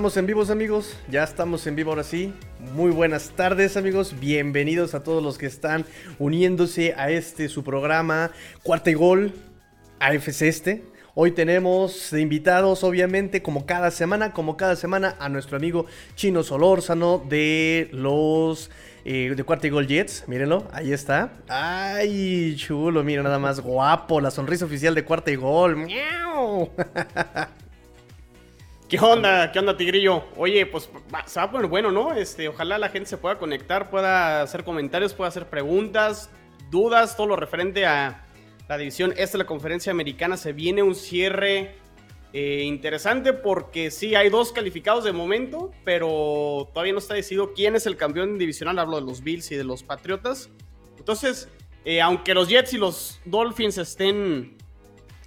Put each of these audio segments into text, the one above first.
estamos en vivos amigos, ya estamos en vivo ahora sí. Muy buenas tardes amigos, bienvenidos a todos los que están uniéndose a este su programa Cuarta y Gol AFC Este. Hoy tenemos invitados, obviamente, como cada semana, como cada semana, a nuestro amigo Chino Solórzano de los eh, de Cuarta y Gol Jets. Mírenlo, ahí está. Ay, chulo, mira nada más guapo, la sonrisa oficial de Cuarta y Gol. ¡Miau! ¿Qué onda? ¿Qué onda, Tigrillo? Oye, pues se va a poner bueno, ¿no? Este, ojalá la gente se pueda conectar, pueda hacer comentarios, pueda hacer preguntas, dudas, todo lo referente a la división esta de la conferencia americana. Se viene un cierre eh, interesante porque sí, hay dos calificados de momento, pero todavía no está decidido quién es el campeón divisional. Hablo de los Bills y de los Patriotas. Entonces, eh, aunque los Jets y los Dolphins estén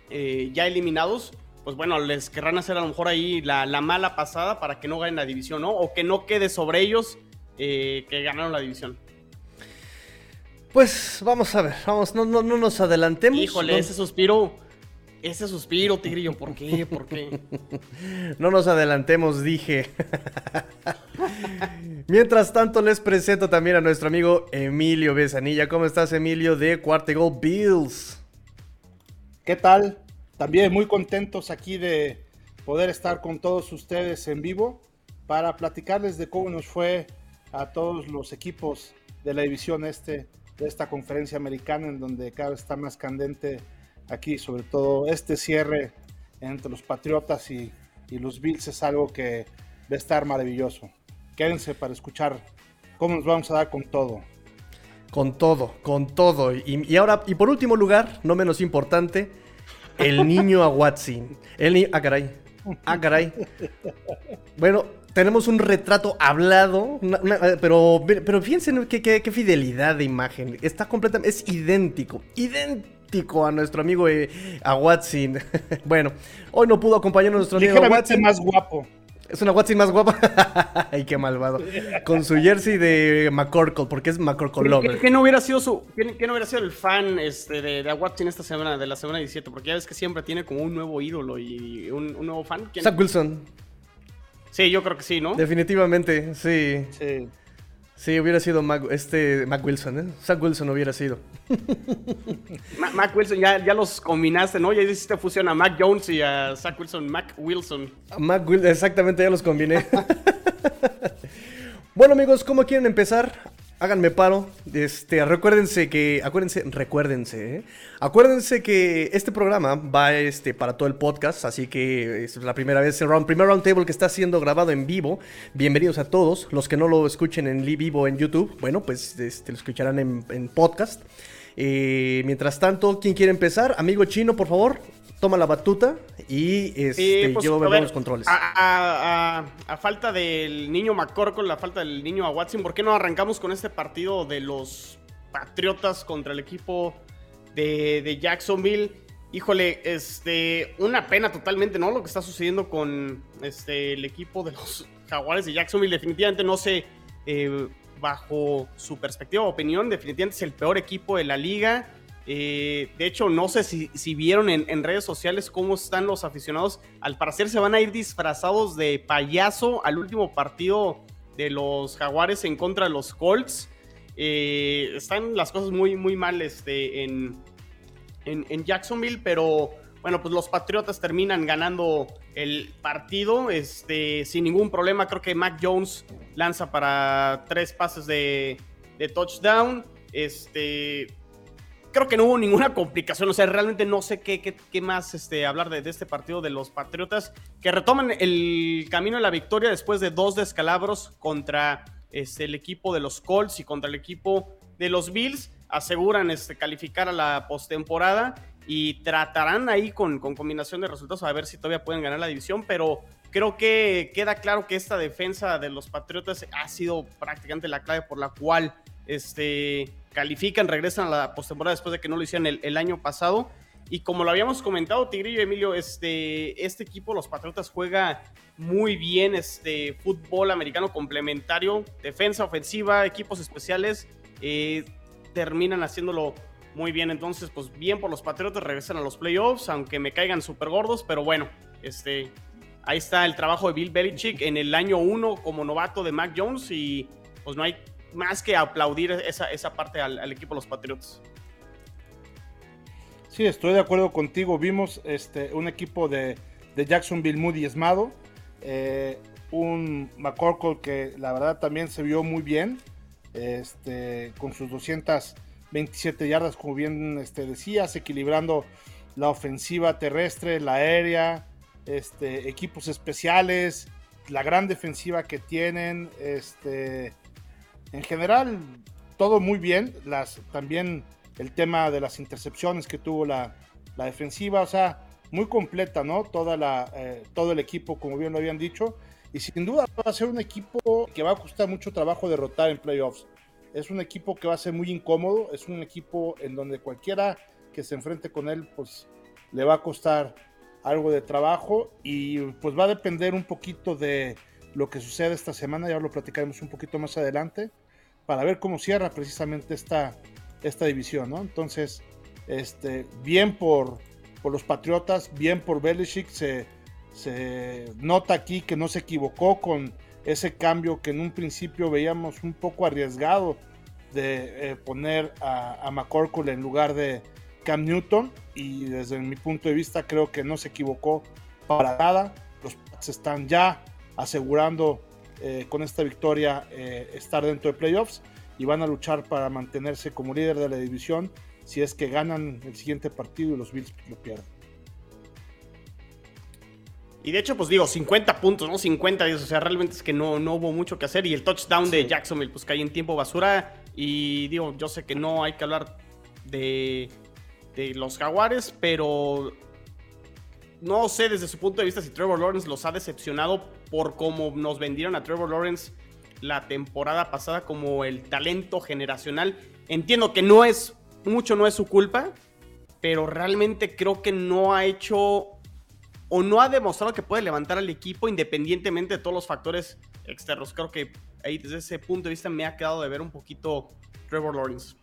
eh, ya eliminados, pues bueno, les querrán hacer a lo mejor ahí la, mala pasada para que no ganen la división, ¿no? O que no quede sobre ellos eh, que ganaron la división. Pues vamos a ver, vamos, no, no, no nos adelantemos. Híjole, ese suspiro, ese suspiro, Tigrillo, ¿por qué? ¿Por qué? no nos adelantemos, dije. Mientras tanto, les presento también a nuestro amigo Emilio Besanilla. ¿Cómo estás, Emilio, de Cuartegol Bills? ¿Qué tal? También muy contentos aquí de poder estar con todos ustedes en vivo para platicarles de cómo nos fue a todos los equipos de la división este de esta conferencia americana en donde cada vez está más candente aquí, sobre todo este cierre entre los Patriotas y, los Bills es algo que va a estar maravilloso. Quédense para escuchar cómo nos vamos a dar con todo. Con todo, con todo. Y, y ahora, y por último lugar, no menos importante, el niño a Watson. El. Ah, caray. Ah, caray. Bueno, tenemos un retrato hablado, pero, pero fíjense qué, qué, fidelidad de imagen. Está completamente. Es idéntico. Idéntico a nuestro amigo eh, a Watson. bueno, hoy no pudo acompañarnos nuestro amigo Watson. más guapo. Es una Watson más guapa. Ay, qué malvado. Con su jersey de McCorkle, porque es McCorkle Lover. ¿Qué, no hubiera sido su, qué, no hubiera sido el fan este, de, de Watson esta semana, de la semana 17? Porque ya ves que siempre tiene como un nuevo ídolo y un, nuevo fan. Zach Wilson. Sí, yo creo que sí, ¿no? Definitivamente, sí. Sí. Sí, hubiera sido Mac, este, Mac Wilson, ¿eh? Zach Wilson hubiera sido. Mac, Wilson, ya, ya, los combinaste, ¿no? Ya hiciste fusión a Mac Jones y a Zach Wilson, Mac Wilson. Mac Wilson, exactamente, ya los combiné. bueno, amigos, ¿cómo quieren empezar? Háganme paro. Este, recuérdense que, acuérdense, recuérdense, ¿eh? acuérdense que este programa va este, para todo el podcast, así que es la primera vez, el round, primer roundtable que está siendo grabado en vivo. Bienvenidos a todos, los que no lo escuchen en vivo en YouTube, bueno, pues este, lo escucharán en, podcast. Eh, mientras tanto, ¿quién quiere empezar? Amigo chino, por favor toma la batuta y este, pues, yo veo los controles. A, falta del niño McCorkle, la falta del niño a Watson, ¿por qué no arrancamos con este partido de los Patriotas contra el equipo de, Jacksonville? Híjole, este, una pena totalmente, ¿no? Lo que está sucediendo con este, el equipo de los Jaguares de Jacksonville. Definitivamente no sé, eh, bajo su perspectiva o opinión, definitivamente es el peor equipo de la liga eh, de hecho, no sé si, vieron en, redes sociales cómo están los aficionados. Al parecer se van a ir disfrazados de payaso al último partido de los Jaguares en contra de los Colts. Eh, están las cosas muy, muy mal este, en, en, Jacksonville, pero bueno, pues los Patriotas terminan ganando el partido este, sin ningún problema. Creo que Mac Jones lanza para tres pases de, de touchdown. Este, creo que no hubo ninguna complicación. O sea, realmente no sé qué, qué, más este, hablar de, este partido de los Patriotas, que retoman el camino de la victoria después de dos descalabros contra este, el equipo de los Colts y contra el equipo de los Bills. Aseguran este, calificar a la postemporada y tratarán ahí con, con combinación de resultados a ver si todavía pueden ganar la división, pero creo que queda claro que esta defensa de los Patriotas ha sido prácticamente la clave por la cual este, califican, regresan a la postemporada después de que no lo hicieron el, año pasado. Y como lo habíamos comentado, Tigrillo y Emilio, este, este equipo, los Patriotas, juega muy bien este fútbol americano complementario, defensa, ofensiva, equipos especiales, eh, terminan haciéndolo muy bien. Entonces, pues bien por los Patriotas, regresan a los playoffs, aunque me caigan súper gordos, pero bueno, este, ahí está el trabajo de Bill Belichick en el año uno como novato de Mac Jones y pues no hay más que aplaudir esa, esa parte al, equipo de los Patriots. Sí, estoy de acuerdo contigo. Vimos este, un equipo de, de Jacksonville muy diezmado. Eh, un McCorkle que la verdad también se vio muy bien. Este, con sus 227 yardas, como bien este, decías, equilibrando la ofensiva terrestre, la aérea, este, equipos especiales, la gran defensiva que tienen, este, en general todo muy bien, las, también el tema de las intercepciones que tuvo la, defensiva, o sea, muy completa, ¿no? Toda la, eh, todo el equipo, como bien lo habían dicho, y sin duda va a ser un equipo que va a costar mucho trabajo derrotar en playoffs. Es un equipo que va a ser muy incómodo, es un equipo en donde cualquiera que se enfrente con él, pues le va a costar algo de trabajo. Y pues va a depender un poquito de lo que sucede esta semana, ya lo platicaremos un poquito más adelante, para ver cómo cierra precisamente esta, esta división, ¿no? Entonces, este, bien por, por los Patriotas, bien por Belichick, se, se nota aquí que no se equivocó con ese cambio que en un principio veíamos un poco arriesgado de eh, poner a, a McCorkle en lugar de, Cam Newton y desde mi punto de vista creo que no se equivocó para nada. Los Pats están ya asegurando eh, con esta victoria eh, estar dentro de playoffs y van a luchar para mantenerse como líder de la división si es que ganan el siguiente partido y los Bills lo pierden. Y de hecho, pues digo, 50 puntos, ¿no? 50 o sea, realmente es que no, no hubo mucho que hacer. Y el touchdown de Jacksonville, pues cae en tiempo basura. Y digo, yo sé que no hay que hablar de de los Jaguares, pero no sé desde su punto de vista si Trevor Lawrence los ha decepcionado por cómo nos vendieron a Trevor Lawrence la temporada pasada como el talento generacional. Entiendo que no es mucho, no es su culpa, pero realmente creo que no ha hecho o no ha demostrado que puede levantar al equipo independientemente de todos los factores externos. Creo que ahí desde ese punto de vista me ha quedado de ver un poquito Trevor Lawrence.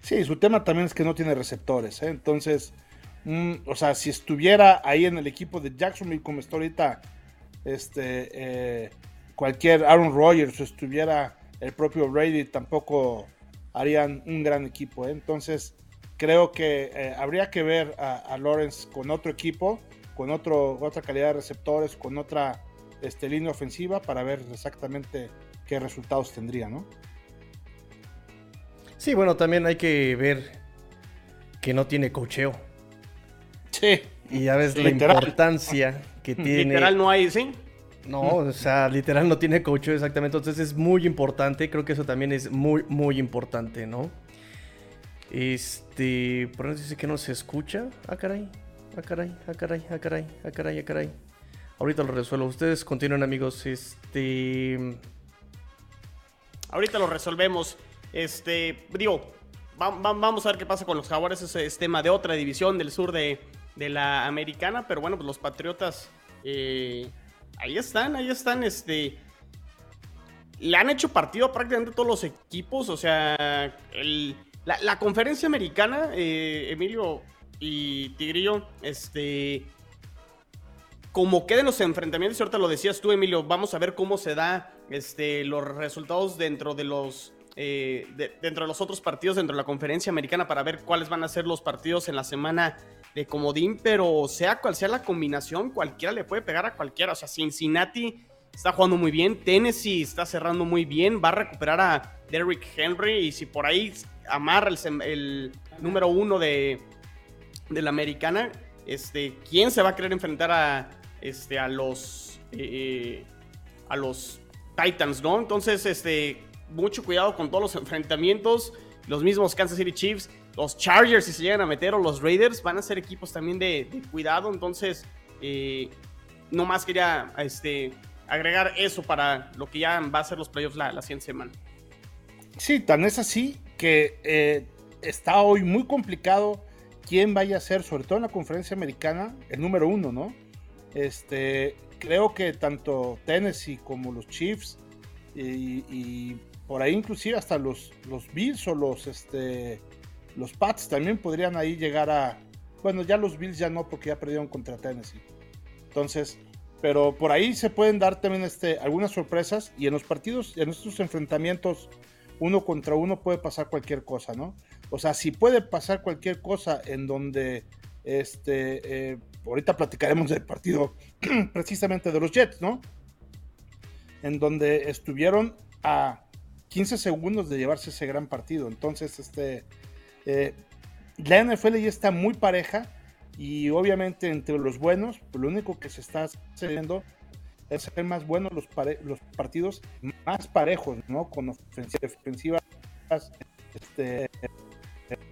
Sí, su tema también es que no tiene receptores, ¿eh? entonces, mm, o sea, si estuviera ahí en el equipo de Jacksonville como está ahorita, este, eh, cualquier Aaron Rodgers o estuviera el propio Brady, tampoco harían un gran equipo. ¿eh? Entonces, creo que habría que ver a, Lawrence con otro equipo, con otro, otra calidad de receptores, con otra este, línea ofensiva para ver exactamente qué resultados tendría, ¿no? Sí, bueno, también hay que ver que no tiene cocheo. Sí. Y ya ves la importancia que tiene. Literal no hay, ¿sí? No, o sea, literal no tiene cocheo exactamente. Entonces es muy importante. Creo que eso también es muy, muy importante, ¿no? Este. Por eso dice que no se escucha. Ah, caray. Ah, caray. Ah, caray. Ah, caray. Ah, caray. Ah, caray. Ahorita lo resuelvo. Ustedes continúen, amigos. Este. Ahorita lo resolvemos. Este, digo, vamos a ver qué pasa con los Jaguares. Ese es tema de otra división del sur de, la americana. Pero bueno, pues los Patriotas eh, ahí están, ahí están. Este, le han hecho partido a prácticamente todos los equipos. O sea, la, conferencia americana, eh, Emilio y Tigrillo, este. Como queden los enfrentamientos, ahorita lo decías tú, Emilio, vamos a ver cómo se da este, los resultados dentro de los eh, dentro de los otros partidos, dentro de la conferencia americana, para ver cuáles van a ser los partidos en la semana de comodín, pero sea cual sea la combinación, cualquiera le puede pegar a cualquiera. O sea, Cincinnati está jugando muy bien, Tennessee está cerrando muy bien, va a recuperar a Derrick Henry y si por ahí amarra el, número uno de, de, la americana, este, ¿quién se va a querer enfrentar a, este, a los... Eh, a los Titans, ¿no? Entonces, este, mucho cuidado con todos los enfrentamientos. Los mismos Kansas City Chiefs, los Chargers, si se llegan a meter, o los Raiders, van a ser equipos también de, cuidado. Entonces, eh, no más quería este, agregar eso para lo que ya va a ser los playoffs la, siguiente semana. Sí, tan es así que eh, está hoy muy complicado quién vaya a ser, sobre todo en la conferencia americana, el número uno, ¿no? Este, creo que tanto Tennessee como los Chiefs y por ahí inclusive hasta los, los Bills o los, este, los Pats también podrían ahí llegar a... Bueno, ya los Bills ya no porque ya perdieron contra Tennessee. Entonces, pero por ahí se pueden dar también este, algunas sorpresas y en los partidos, en estos enfrentamientos uno contra uno puede pasar cualquier cosa, ¿no? O sea, si puede pasar cualquier cosa en donde, este, eh, ahorita platicaremos del partido precisamente de los Jets, ¿no? En donde estuvieron a 15 segundos de llevarse ese gran partido. Entonces, este, eh, la NFL ya está muy pareja y obviamente entre los buenos, lo único que se está haciendo es hacer más buenos los, los partidos más parejos, ¿no? Con ofensivas este,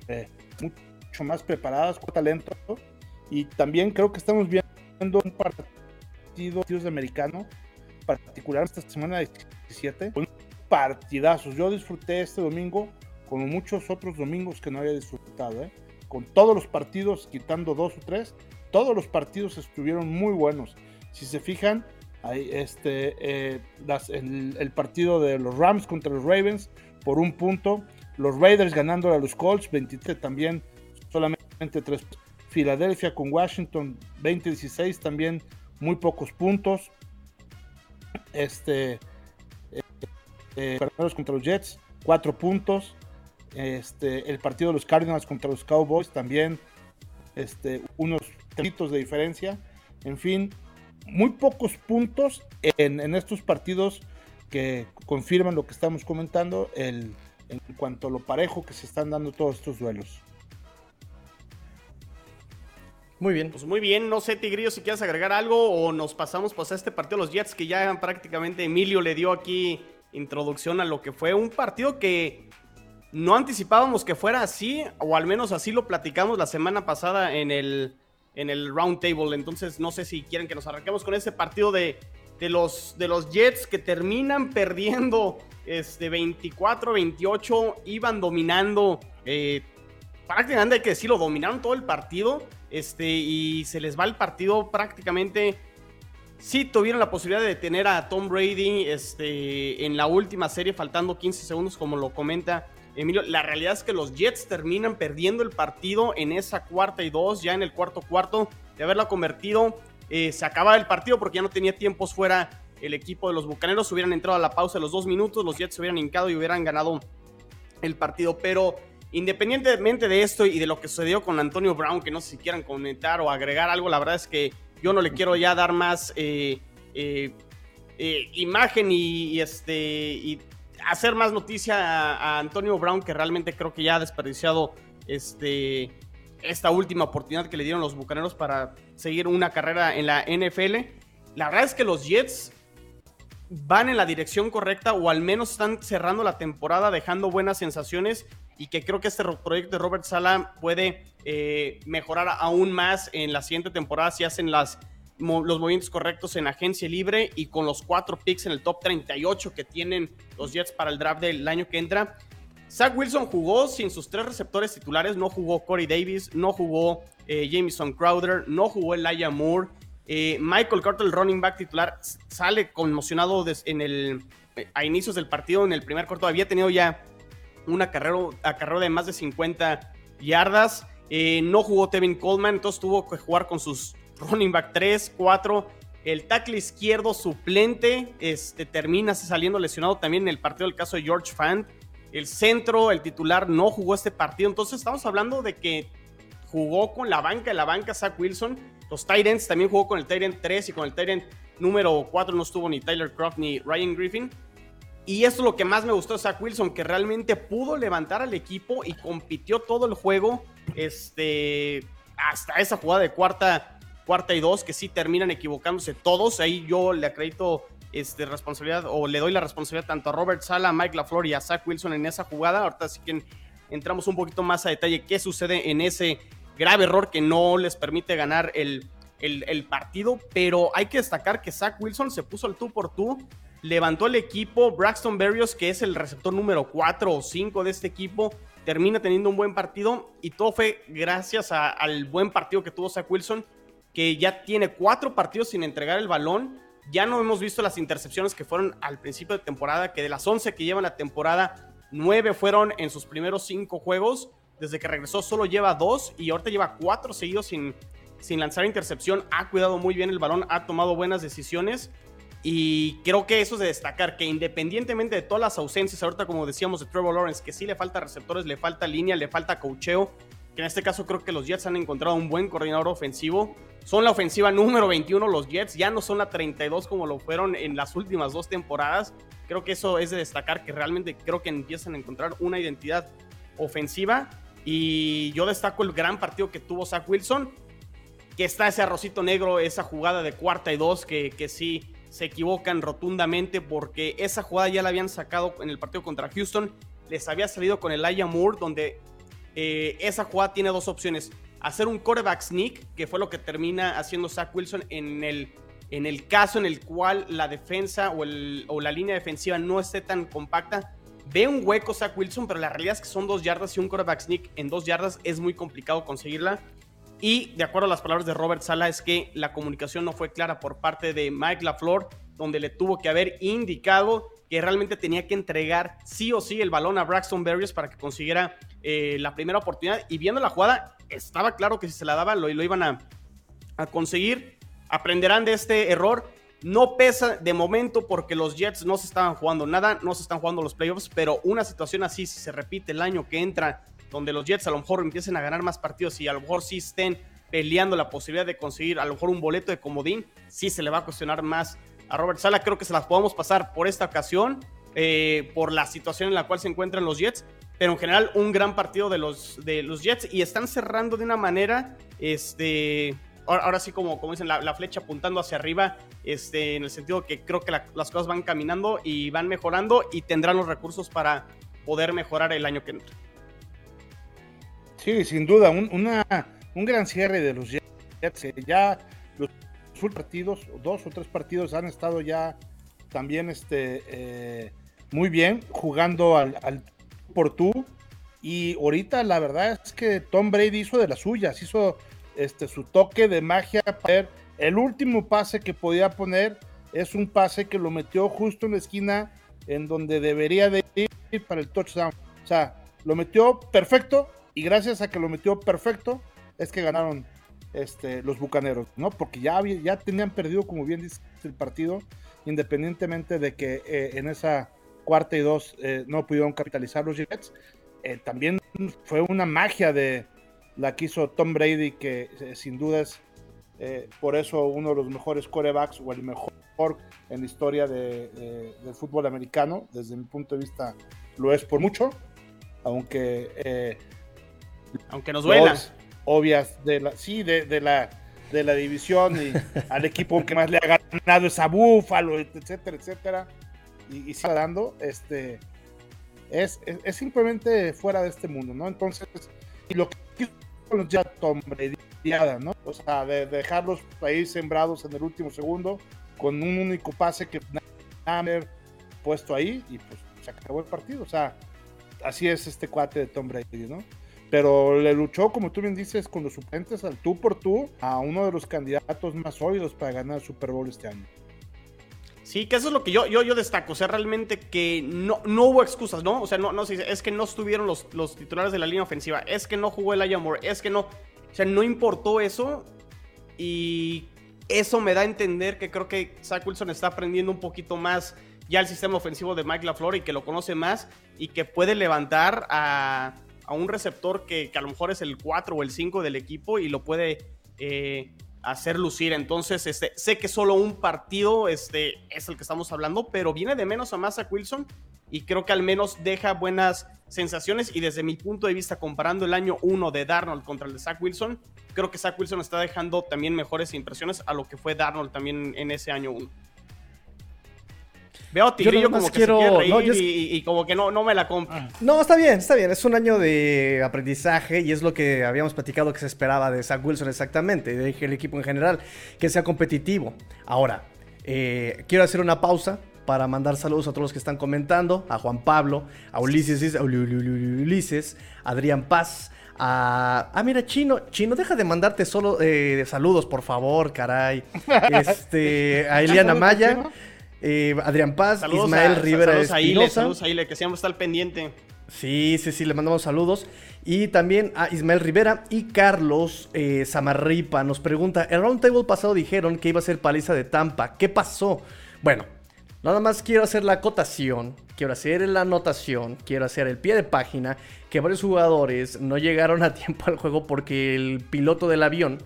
eh, mucho más preparadas, con talento. Y también creo que estamos viendo un partido de americano, particular esta semana 17, un partidazos. Yo disfruté este domingo como muchos otros domingos que no había disfrutado, ¿eh? con todos los partidos, quitando dos o tres, todos los partidos estuvieron muy buenos. Si se fijan, hay este, eh, el, partido de los Rams contra los Ravens por un punto, los Raiders ganando a los Colts, 23 también, solamente tres. Filadelfia con Washington, 20-16 también, muy pocos puntos. Este, eh, eh contra los Jets, cuatro puntos. Este, el partido de los Cardinals contra los Cowboys también, este, unos tritos de diferencia. En fin, muy pocos puntos en, estos partidos que confirman lo que estamos comentando el, en cuanto a lo parejo que se están dando todos estos duelos. Muy bien. Pues muy bien, no sé, Tigrillo, si quieres agregar algo o nos pasamos pues, a este partido de los Jets que ya prácticamente Emilio le dio aquí introducción a lo que fue un partido que no anticipábamos que fuera así, o al menos así lo platicamos la semana pasada en el, en el round table. Entonces, no sé si quieren que nos arranquemos con ese partido de, los, de los Jets que terminan perdiendo este, 24-28, iban dominando. Eh, prácticamente hay que decirlo, dominaron todo el partido. Este, y se les va el partido prácticamente. Sí tuvieron la posibilidad de detener a Tom Brady este, en la última serie, faltando 15 segundos, como lo comenta Emilio, la realidad es que los Jets terminan perdiendo el partido en esa cuarta y dos, ya en el cuarto cuarto, de haberla convertido. Eh, se acababa el partido porque ya no tenía tiempos fuera el equipo de los Bucaneros. Hubieran entrado a la pausa de los dos minutos, los Jets se hubieran hincado y hubieran ganado el partido. Pero independientemente de esto y de lo que sucedió con Antonio Brown, que no sé si quieran comentar o agregar algo, la verdad es que yo no le quiero ya dar más eh, eh, imagen y, este, y hacer más noticia a, Antonio Brown, que realmente creo que ya ha desperdiciado este, esta última oportunidad que le dieron los Bucaneros para seguir una carrera en la NFL. La verdad es que los Jets van en la dirección correcta o al menos están cerrando la temporada dejando buenas sensaciones y que creo que este proyecto de Robert Sala puede eh, mejorar aún más en la siguiente temporada si hacen las los movimientos correctos en agencia libre y con los cuatro picks en el top 38 que tienen los Jets para el draft del año que entra. Zach Wilson jugó sin sus tres receptores titulares, no jugó Corey Davis, no jugó eh, Jameson Crowder, no jugó Elijah Moore. Eh, Michael Carter, el running back titular, sale conmocionado en el, eh, a inicios del partido, en el primer cuarto. Había tenido ya una carrera, carrera de más de 50 yardas. no jugó Tevin Coleman, entonces tuvo que jugar con sus running back 3, 4. El tackle izquierdo suplente este, termina saliendo lesionado también en el partido del caso de George Fant. El centro, el titular, no jugó este partido. Entonces estamos hablando de que jugó con la banca, la banca Zach Wilson. Los Titans también jugó con el Tyrant 3 y con el Tyrant número 4 no estuvo ni Tyler Croft ni Ryan Griffin. Y esto es lo que más me gustó de Zach Wilson, que realmente pudo levantar al equipo y compitió todo el juego este, hasta esa jugada de cuarta cuarta y dos, que sí terminan equivocándose todos. Ahí yo le acredito este, responsabilidad o le doy la responsabilidad tanto a Robert Sala, a Mike LaFleur y a Zach Wilson en esa jugada. Ahorita sí que entramos un poquito más a detalle qué sucede en ese grave error que no les permite ganar el, el, partido. Pero hay que destacar que Zach Wilson se puso al tú por tú. Levantó el equipo. Braxton Berrios, que es el receptor número 4 o 5 de este equipo, termina teniendo un buen partido. Y todo fue gracias al buen partido que tuvo Zach Wilson que ya tiene cuatro partidos sin entregar el balón. Ya no hemos visto las intercepciones que fueron al principio de temporada, que de las 11 que llevan la temporada, 9 fueron en sus primeros 5 juegos. Desde que regresó solo lleva 2 y ahorita lleva 4 seguidos sin sin lanzar intercepción, ha cuidado muy bien el balón, ha tomado buenas decisiones. Y creo que eso es de destacar, que independientemente de todas las ausencias, ahorita como decíamos de Trevor Lawrence, que sí le falta receptores, le falta línea, le falta cocheo, en este caso creo que los Jets han encontrado un buen coordinador ofensivo. Son la ofensiva número 21 los Jets, ya no son la 32 como lo fueron en las últimas dos temporadas. Creo que eso es de destacar, que realmente creo que empiezan a encontrar una identidad ofensiva. Y yo destaco el gran partido que tuvo Zach Wilson, que está ese arrocito negro, esa jugada de cuarta y dos, que, que sí se equivocan rotundamente porque esa jugada ya la habían sacado en el partido contra Houston. Les había salido con el Aya Moore, donde eh, esa jugada tiene dos opciones. Hacer un quarterback sneak, que fue lo que termina haciendo Zach Wilson en el, en el caso en el cual la defensa o, la línea defensiva no esté tan compacta. Ve un hueco Zach Wilson, pero la realidad es que son dos yardas y un quarterback sneak en dos yardas es muy complicado conseguirla. Y de acuerdo a las palabras de Robert Sala, es que la comunicación no fue clara por parte de Mike LaFleur, donde le tuvo que haber indicado que realmente tenía que entregar sí o sí el balón a Braxton Berrios para que consiguiera eh, la primera oportunidad. Y viendo la jugada, estaba claro que si se la daba lo, lo iban a, a conseguir. Aprenderán de este error. No pesa de momento porque los Jets no se estaban jugando nada, no se están jugando los playoffs, pero una situación así, si se repite el año que entra donde los Jets a lo mejor empiecen a ganar más partidos y a lo mejor sí estén peleando la posibilidad de conseguir a lo mejor un boleto de comodín, sí se le va a cuestionar más a Robert Sala. Creo que se las podemos pasar por esta ocasión, eh, por la situación en la cual se encuentran los Jets, pero en general un gran partido de los, de los Jets y están cerrando de una manera, este, ahora, sí como, como dicen, la, flecha apuntando hacia arriba, este, en el sentido que creo que las cosas van caminando y van mejorando y tendrán los recursos para poder mejorar el año que entra. Sí, sin duda, un, un gran cierre de los Jets. Ya los partidos, dos o tres partidos han estado ya también este, eh, muy bien jugando al, al, por tú. Y ahorita la verdad es que Tom Brady hizo de las suyas, hizo este, su toque de magia para el último pase que podía poner es un pase que lo metió justo en la esquina en donde debería de ir para el touchdown. O sea, lo metió perfecto y gracias a que lo metió perfecto, es que ganaron este, los bucaneros, ¿no? Porque ya, ya tenían perdido, como bien dice el partido, independientemente de que eh, en esa cuarta y dos eh, no pudieron capitalizar los Jets. Eh, también fue una magia de la que hizo Tom Brady, que sin duda es por eso uno de los mejores corebacks o el mejor en la historia de, del fútbol americano. Desde mi punto de vista, lo es por mucho, aunque aunque nos duela. Obvias de la, sí, de, la, de la división y al equipo que más le ha ganado es a Búfalo, etcétera, etcétera. Y, y está dando, este, es, es, simplemente fuera de este mundo, ¿no? Entonces, y lo que hizo ya Tom ¿no? O sea, de, dejarlos ahí sembrados en el último segundo con un único pase que haber puesto ahí y pues se acabó el partido. O sea, así es este cuate de Tom Brady, ¿no? Pero le luchó, como tú bien dices, con los suplentes al tú por tú a uno de los candidatos más sólidos para ganar el Super Bowl este año. Sí, que eso es lo que yo, yo, yo destaco, o sea, realmente que no, no hubo excusas, ¿no? O sea, no, no es que no estuvieron los, los titulares de la línea ofensiva, es que no jugó el Ayamor, es que no, o sea, no importó eso y eso me da a entender que creo que Zach Wilson está aprendiendo un poquito más ya el sistema ofensivo de Mike LaFleur y que lo conoce más y que puede levantar a a un receptor que, a lo mejor es el 4 o el 5 del equipo y lo puede eh, hacer lucir. Entonces, este, sé que solo un partido este, es el que estamos hablando, pero viene de menos a más a Wilson y creo que al menos deja buenas sensaciones y desde mi punto de vista, comparando el año 1 de Darnold contra el de Zach Wilson, creo que Zach Wilson está dejando también mejores impresiones a lo que fue Darnold también en ese año 1. Veo a Tigrillo como que quiero... se reír y, como que no, no me la compro. Ah. No, está bien, está bien. Es un año de aprendizaje y es lo que habíamos platicado que se esperaba de Zach Wilson exactamente, del equipo en general, que sea competitivo. Ahora, eh, quiero hacer una pausa para mandar saludos a todos los que están comentando, a Juan Pablo, a Ulises, a Ulises, a Adrián Paz, a... Ah, mira, Chino, Chino, deja de mandarte solo eh, saludos, por favor, caray. Este, a Eliana Maya. Eh, Adrián Paz, Ismael Rivera saludos Espinosa. Saludos a Ile, que siempre está al pendiente. Sí, sí, sí, le mandamos saludos. Y también a Ismael Rivera y Carlos eh, Samarripa nos pregunta, el roundtable pasado dijeron que iba a ser paliza de Tampa, ¿qué pasó? Bueno, nada más quiero hacer la acotación, quiero hacer la anotación, quiero hacer el pie de página, que varios jugadores no llegaron a tiempo al juego porque el piloto del avión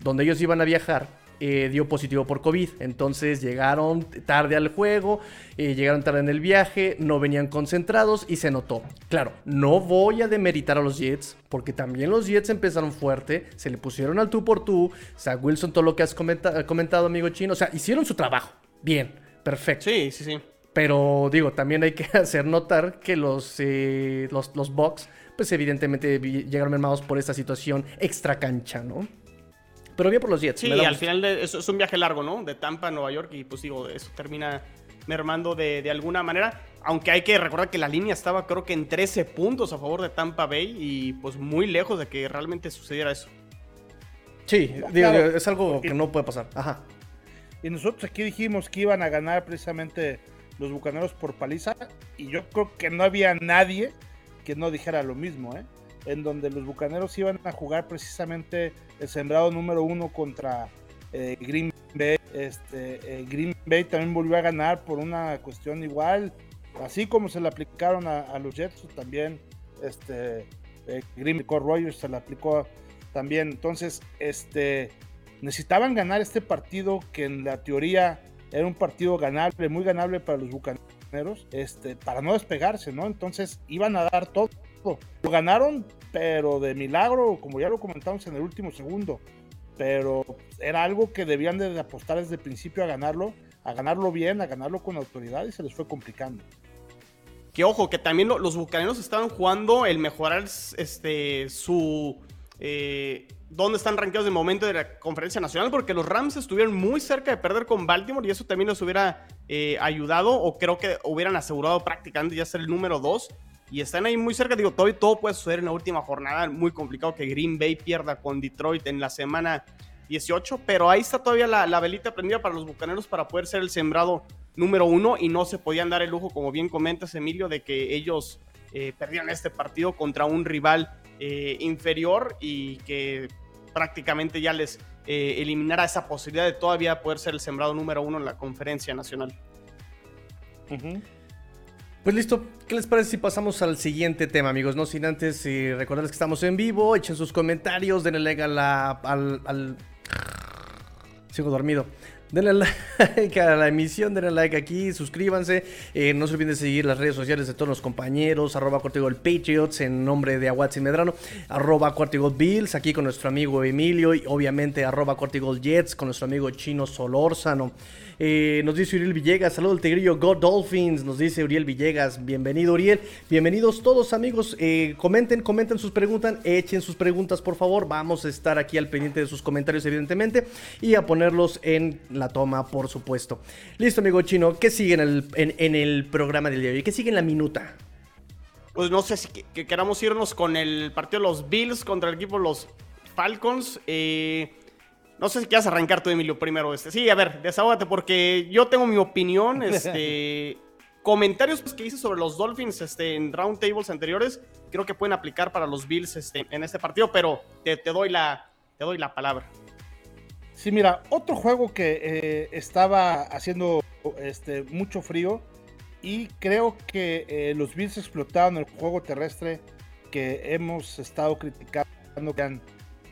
donde ellos iban a viajar eh, dio positivo por COVID. Entonces llegaron tarde al juego, eh, llegaron tarde en el viaje, no venían concentrados y se notó. Claro, no voy a demeritar a los Jets, porque también los Jets empezaron fuerte, se le pusieron al tú por tú. Zach Wilson, todo lo que has comentado, amigo chino, o sea, hicieron su trabajo. Bien, perfecto. Sí, sí, sí. Pero digo, también hay que hacer notar que los, eh, los, los Bucks, pues evidentemente llegaron mermados por esta situación extra cancha, ¿no? Pero bien por los Jets. Sí, al final es, es, un viaje largo, ¿no? De Tampa a Nueva York y pues digo, eso termina mermando de, de, alguna manera. Aunque hay que recordar que la línea estaba creo que en 13 puntos a favor de Tampa Bay y pues muy lejos de que realmente sucediera eso. Sí, digo, es algo que no puede pasar. Ajá. Y nosotros aquí dijimos que iban a ganar precisamente los Bucaneros por paliza y yo creo que no había nadie que no dijera lo mismo, ¿eh? En donde los Bucaneros iban a jugar precisamente el sembrado número uno contra eh, Green Bay. Este, eh, Green Bay también volvió a ganar por una cuestión igual, así como se le aplicaron a, los Jets, también este, eh, Green Bay Rogers se le aplicó también. Entonces, este, necesitaban ganar este partido que en la teoría era un partido ganable, muy ganable para los Bucaneros, este, para no despegarse, ¿no? Entonces iban a dar todo lo ganaron, pero de milagro, como ya lo comentamos en el último segundo. Pero era algo que debían de apostar desde el principio a ganarlo, a ganarlo bien, a ganarlo con autoridad y se les fue complicando. Que ojo, que también los bucaneros estaban jugando el mejorar este, su... Eh, dónde están rankeados de momento de la conferencia nacional, porque los Rams estuvieron muy cerca de perder con Baltimore y eso también les hubiera eh, ayudado o creo que hubieran asegurado prácticamente ya ser el número 2 y están ahí muy cerca. Digo, todo, todo puede suceder en la última jornada. Muy complicado que Green Bay pierda con Detroit en la semana 18, pero ahí está todavía la, velita prendida para los bucaneros para poder ser el sembrado número uno y no se podían dar el lujo, como bien comentas, Emilio, de que ellos eh, perdieran este partido contra un rival eh, inferior y que prácticamente ya les eh, eliminara esa posibilidad de todavía poder ser el sembrado número uno en la conferencia nacional. Pues listo, ¿qué les parece si pasamos al siguiente tema, amigos? No sin antes eh, recordarles que estamos en vivo, echen sus comentarios, denle like a la, al, al... Sigo dormido. Denle like a la emisión, denle like aquí, suscríbanse. Eh, no se olviden de seguir las redes sociales de todos los compañeros, arroba Cortigol Patriots en nombre de Aguatz y Medrano, arroba Cortigol Bills, aquí con nuestro amigo Emilio y obviamente arroba Cortigol Jets con nuestro amigo Chino Solórzano. Eh, nos dice Uriel Villegas, saludo al Tigrillo, God Dolphins, nos dice Uriel Villegas, bienvenido Uriel, bienvenidos todos amigos, eh, comenten, comenten sus preguntas, echen sus preguntas por favor, vamos a estar aquí al pendiente de sus comentarios evidentemente y a ponerlos en la toma por supuesto. Listo amigo chino, ¿qué sigue en el, programa del día de hoy? ¿Qué sigue en la minuta? Pues no sé si que, queramos irnos con el partido de los Bills contra el equipo de los Falcons. Eh, no sé si quieres arrancar tú, Emilio, primero. Este. Sí, a ver, desahógate, porque yo tengo mi opinión. Este, comentarios que hice sobre los Dolphins este, en roundtables anteriores, creo que pueden aplicar para los Bills este, en este partido, pero te, doy la, te doy la palabra. Sí, mira, otro juego que eh, estaba haciendo este, mucho frío y creo que eh, los Bills explotaron el juego terrestre que hemos estado criticando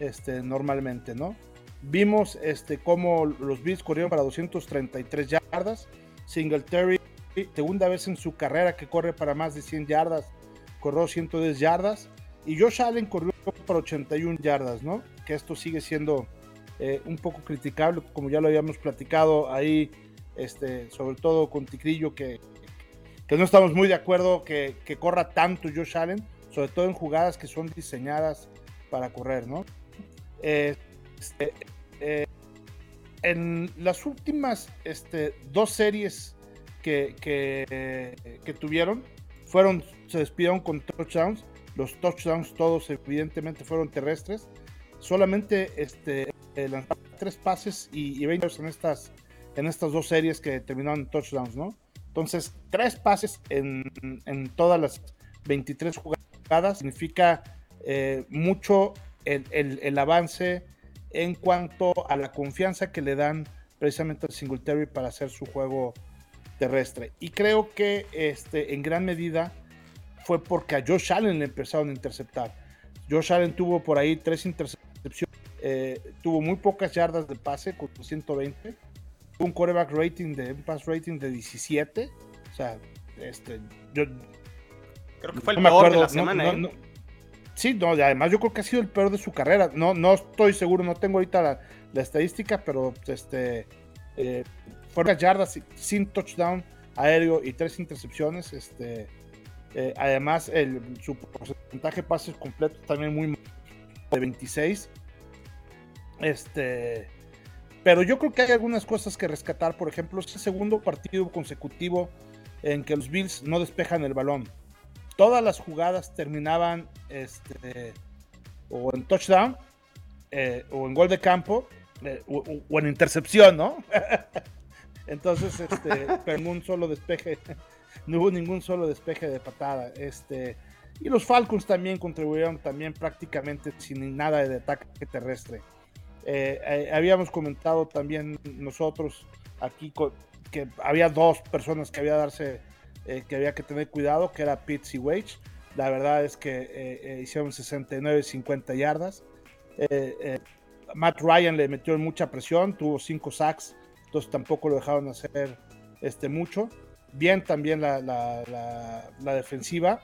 este, normalmente, ¿no? Vimos este, cómo los Bills corrieron para 233 yardas. Singletary, segunda vez en su carrera que corre para más de 100 yardas, corrió 110 yardas. Y Josh Allen corrió para 81 yardas, ¿no? Que esto sigue siendo eh, un poco criticable, como ya lo habíamos platicado ahí, este, sobre todo con Ticrillo, que, que no estamos muy de acuerdo que, que corra tanto Josh Allen, sobre todo en jugadas que son diseñadas para correr, ¿no? Eh, este, eh, en las últimas este, dos series que, tuvieron, fueron, se despidieron con touchdowns. Los touchdowns todos evidentemente fueron terrestres. Solamente este, eh, lanzaron tres pases y, y 20 en estas, en estas dos series que terminaron en touchdowns, ¿no? Entonces, tres pases en, en todas las 23 jugadas. Significa eh, mucho el, avance en cuanto a la confianza que le dan precisamente al Singletary para hacer su juego terrestre. Y creo que este, en gran medida fue porque a Josh Allen le empezaron a interceptar. Josh Allen tuvo por ahí tres intercepciones, eh, tuvo muy pocas yardas de pase con 120, un quarterback rating de un pass rating de 17, o sea, este, yo creo que fue el peor de la semana. ¿eh? Sí, no, además yo creo que ha sido el peor de su carrera. No, no estoy seguro, no tengo ahorita la, estadística, pero este eh, fueron yardas sin touchdown aéreo y tres intercepciones. Este, eh, además, su porcentaje de pases completos también muy de 26. Este, pero yo creo que hay algunas cosas que rescatar. Por ejemplo, este segundo partido consecutivo en que los Bills no despejan el balón. Todas las jugadas terminaban este, o en touchdown, eh, o en gol de campo, eh, o, en intercepción, ¿no? Entonces, este, pero un solo despeje no hubo ningún solo despeje de patada. Este, y los Falcons también contribuyeron también prácticamente sin nada de ataque terrestre. Eh, habíamos comentado también nosotros aquí que había dos personas que había, darse, eh, que, había que tener cuidado, que era Pitts y Wage. La verdad es que hicieron 69, 50 yardas. Matt Ryan le metió mucha presión, tuvo 5 sacks, entonces tampoco lo dejaron hacer este, mucho bien también la, la, defensiva.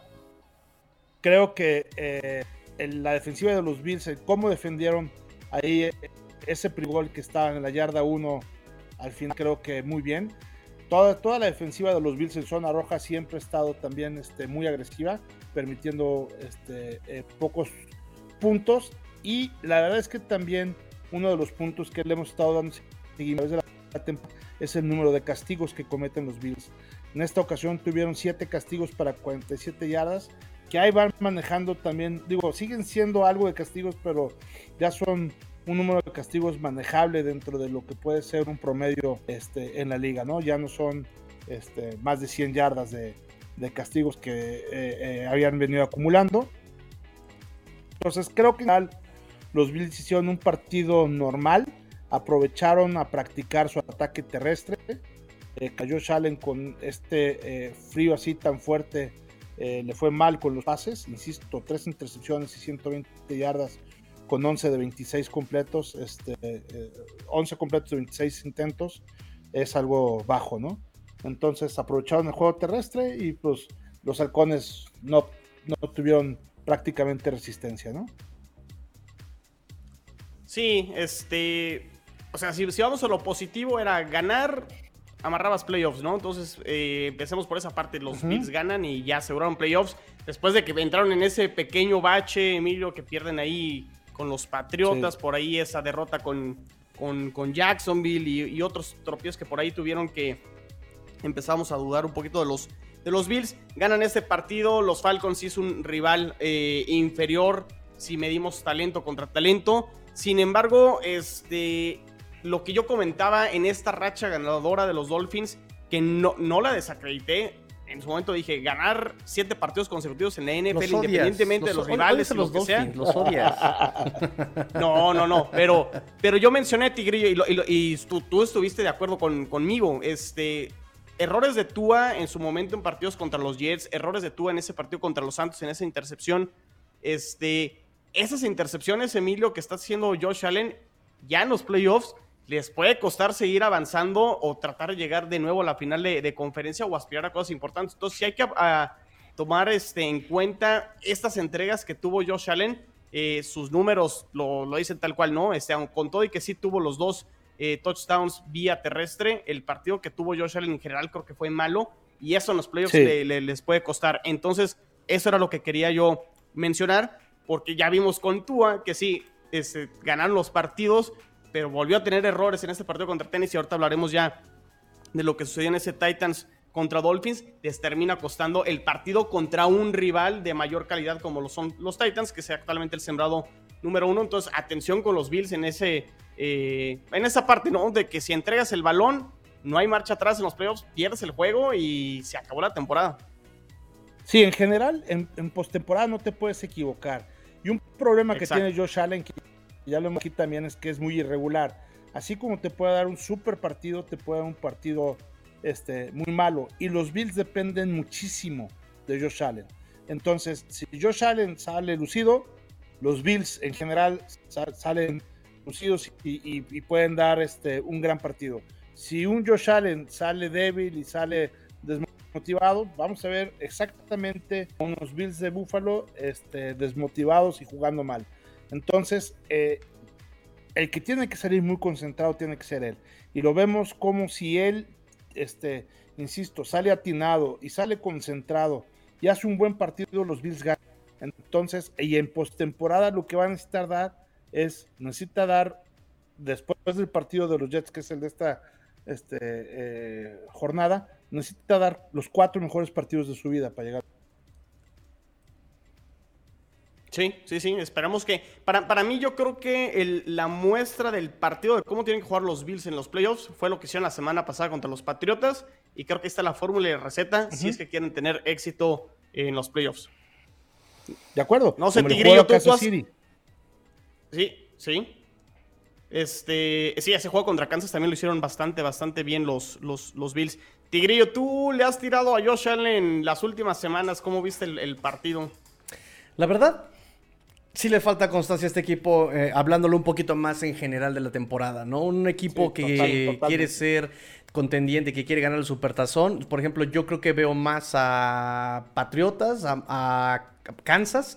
Creo que eh, la defensiva de los Bills, cómo defendieron ahí eh, ese prigol que estaba en la yarda 1, al final creo que muy bien. Toda, toda la defensiva de los Bills en zona roja siempre ha estado también este, muy agresiva, permitiendo este, eh, pocos puntos. Y la verdad es que también uno de los puntos que le hemos estado dando de la temporada es el número de castigos que cometen los Bills. En esta ocasión tuvieron 7 castigos para 47 yardas, que ahí van manejando también, digo, siguen siendo algo de castigos, pero ya son un número de castigos manejable dentro de lo que puede ser un promedio este, en la liga, ¿no? Ya no son este, más de 100 yardas de, castigos que eh, eh, habían venido acumulando. Entonces creo que los Bills hicieron un partido normal, aprovecharon a practicar su ataque terrestre, eh, cayó Allen con este eh, frío así tan fuerte, eh, le fue mal con los pases, insisto, tres intercepciones y 120 yardas con 11 de 26 completos, este, 11 completos de 26 intentos, es algo bajo, ¿no? Entonces aprovecharon el juego terrestre y pues los halcones no, no tuvieron prácticamente resistencia, ¿no? Sí, este, o sea, si, si vamos a lo positivo era ganar amarrabas playoffs, ¿no? Entonces, eh, empecemos por esa parte. Los Bills ganan y ya aseguraron playoffs. Después de que entraron en ese pequeño bache, Emilio, que pierden ahí con los Patriotas, por ahí esa derrota con, con, Jacksonville y, otros tropiezos que por ahí tuvieron que empezamos a dudar un poquito de los, de los Bills. Ganan este partido, los Falcons sí es un rival eh, inferior si medimos talento contra talento. Sin embargo, este, lo que yo comentaba en esta racha ganadora de los Dolphins, que no, no la desacredité. En su momento dije, ganar siete partidos consecutivos en la NFL, independientemente de los rivales, los lo que Los odias. No, no, no. Pero, pero yo mencioné Tigrillo y, tú, estuviste de acuerdo con, conmigo. Este, errores de Tua en su momento en partidos contra los Jets, errores de Tua en ese partido contra los Santos, en esa intercepción. Este, esas intercepciones, Emilio, que está haciendo Josh Allen ya en los playoffs, les puede costar seguir avanzando o tratar de llegar de nuevo a la final de, conferencia o aspirar a cosas importantes. Entonces, sí hay que tomar este, en cuenta estas entregas que tuvo Josh Allen. Eh, sus números lo, dicen tal cual, ¿no? Este, con todo y que sí tuvo los dos eh, touchdowns vía terrestre, el partido que tuvo Josh Allen en general creo que fue malo y eso en los playoffs les puede costar. Entonces, eso era lo que quería yo mencionar, porque ya vimos con Tua que sí, este, ganaron los partidos, pero volvió a tener errores en este partido contra Tennis y ahorita hablaremos ya de lo que sucedió en ese Titans contra Dolphins, les termina costando el partido contra un rival de mayor calidad como lo son los Titans, que es actualmente el sembrado número uno. Entonces, atención con los Bills en ese eh, en esa parte, ¿no? De que si entregas el balón, no hay marcha atrás en los playoffs, pierdes el juego y se acabó la temporada. Sí, en general, en, postemporada no te puedes equivocar. Y un problema que tiene Josh Allen, que ya lo hemos aquí también, es que es muy irregular. Así como te puede dar un super partido, te puede dar un partido este, muy malo. Y los Bills dependen muchísimo de Josh Allen. Entonces, si Josh Allen sale lucido, los Bills en general salen lucidos y, pueden dar este, un gran partido. Si un Josh Allen sale débil y sale desmotivado, vamos a ver exactamente unos Bills de Buffalo este, desmotivados y jugando mal. Entonces, eh, el que tiene que salir muy concentrado tiene que ser él. Y lo vemos como si él, este, insisto, sale atinado y sale concentrado y hace un buen partido, los Bills ganan. Entonces, y en postemporada lo que va a necesitar dar es, necesita dar, después del partido de los Jets, que es el de esta este, eh, jornada, necesita dar los cuatro mejores partidos de su vida para llegar. Sí, sí, sí, esperamos que... Para, para mí yo creo que la muestra del partido de cómo tienen que jugar los Bills en los playoffs fue lo que hicieron la semana pasada contra los Patriotas y creo que está la fórmula y receta si es que quieren tener éxito en los playoffs. De acuerdo. No sé, Tigrillo, tú, Sí, sí. Este, sí, ese juego contra Kansas también lo hicieron bastante, bastante bien los, los, los Bills. Tigrillo, tú le has tirado a Josh Allen las últimas semanas. ¿Cómo viste el, partido? La verdad, sí le falta constancia a este equipo, eh, hablándolo un poquito más en general de la temporada, ¿no? Un equipo que quiere ser contendiente que quiere ganar el Supertazón. Por ejemplo, yo creo que veo más a Patriotas, a, Kansas,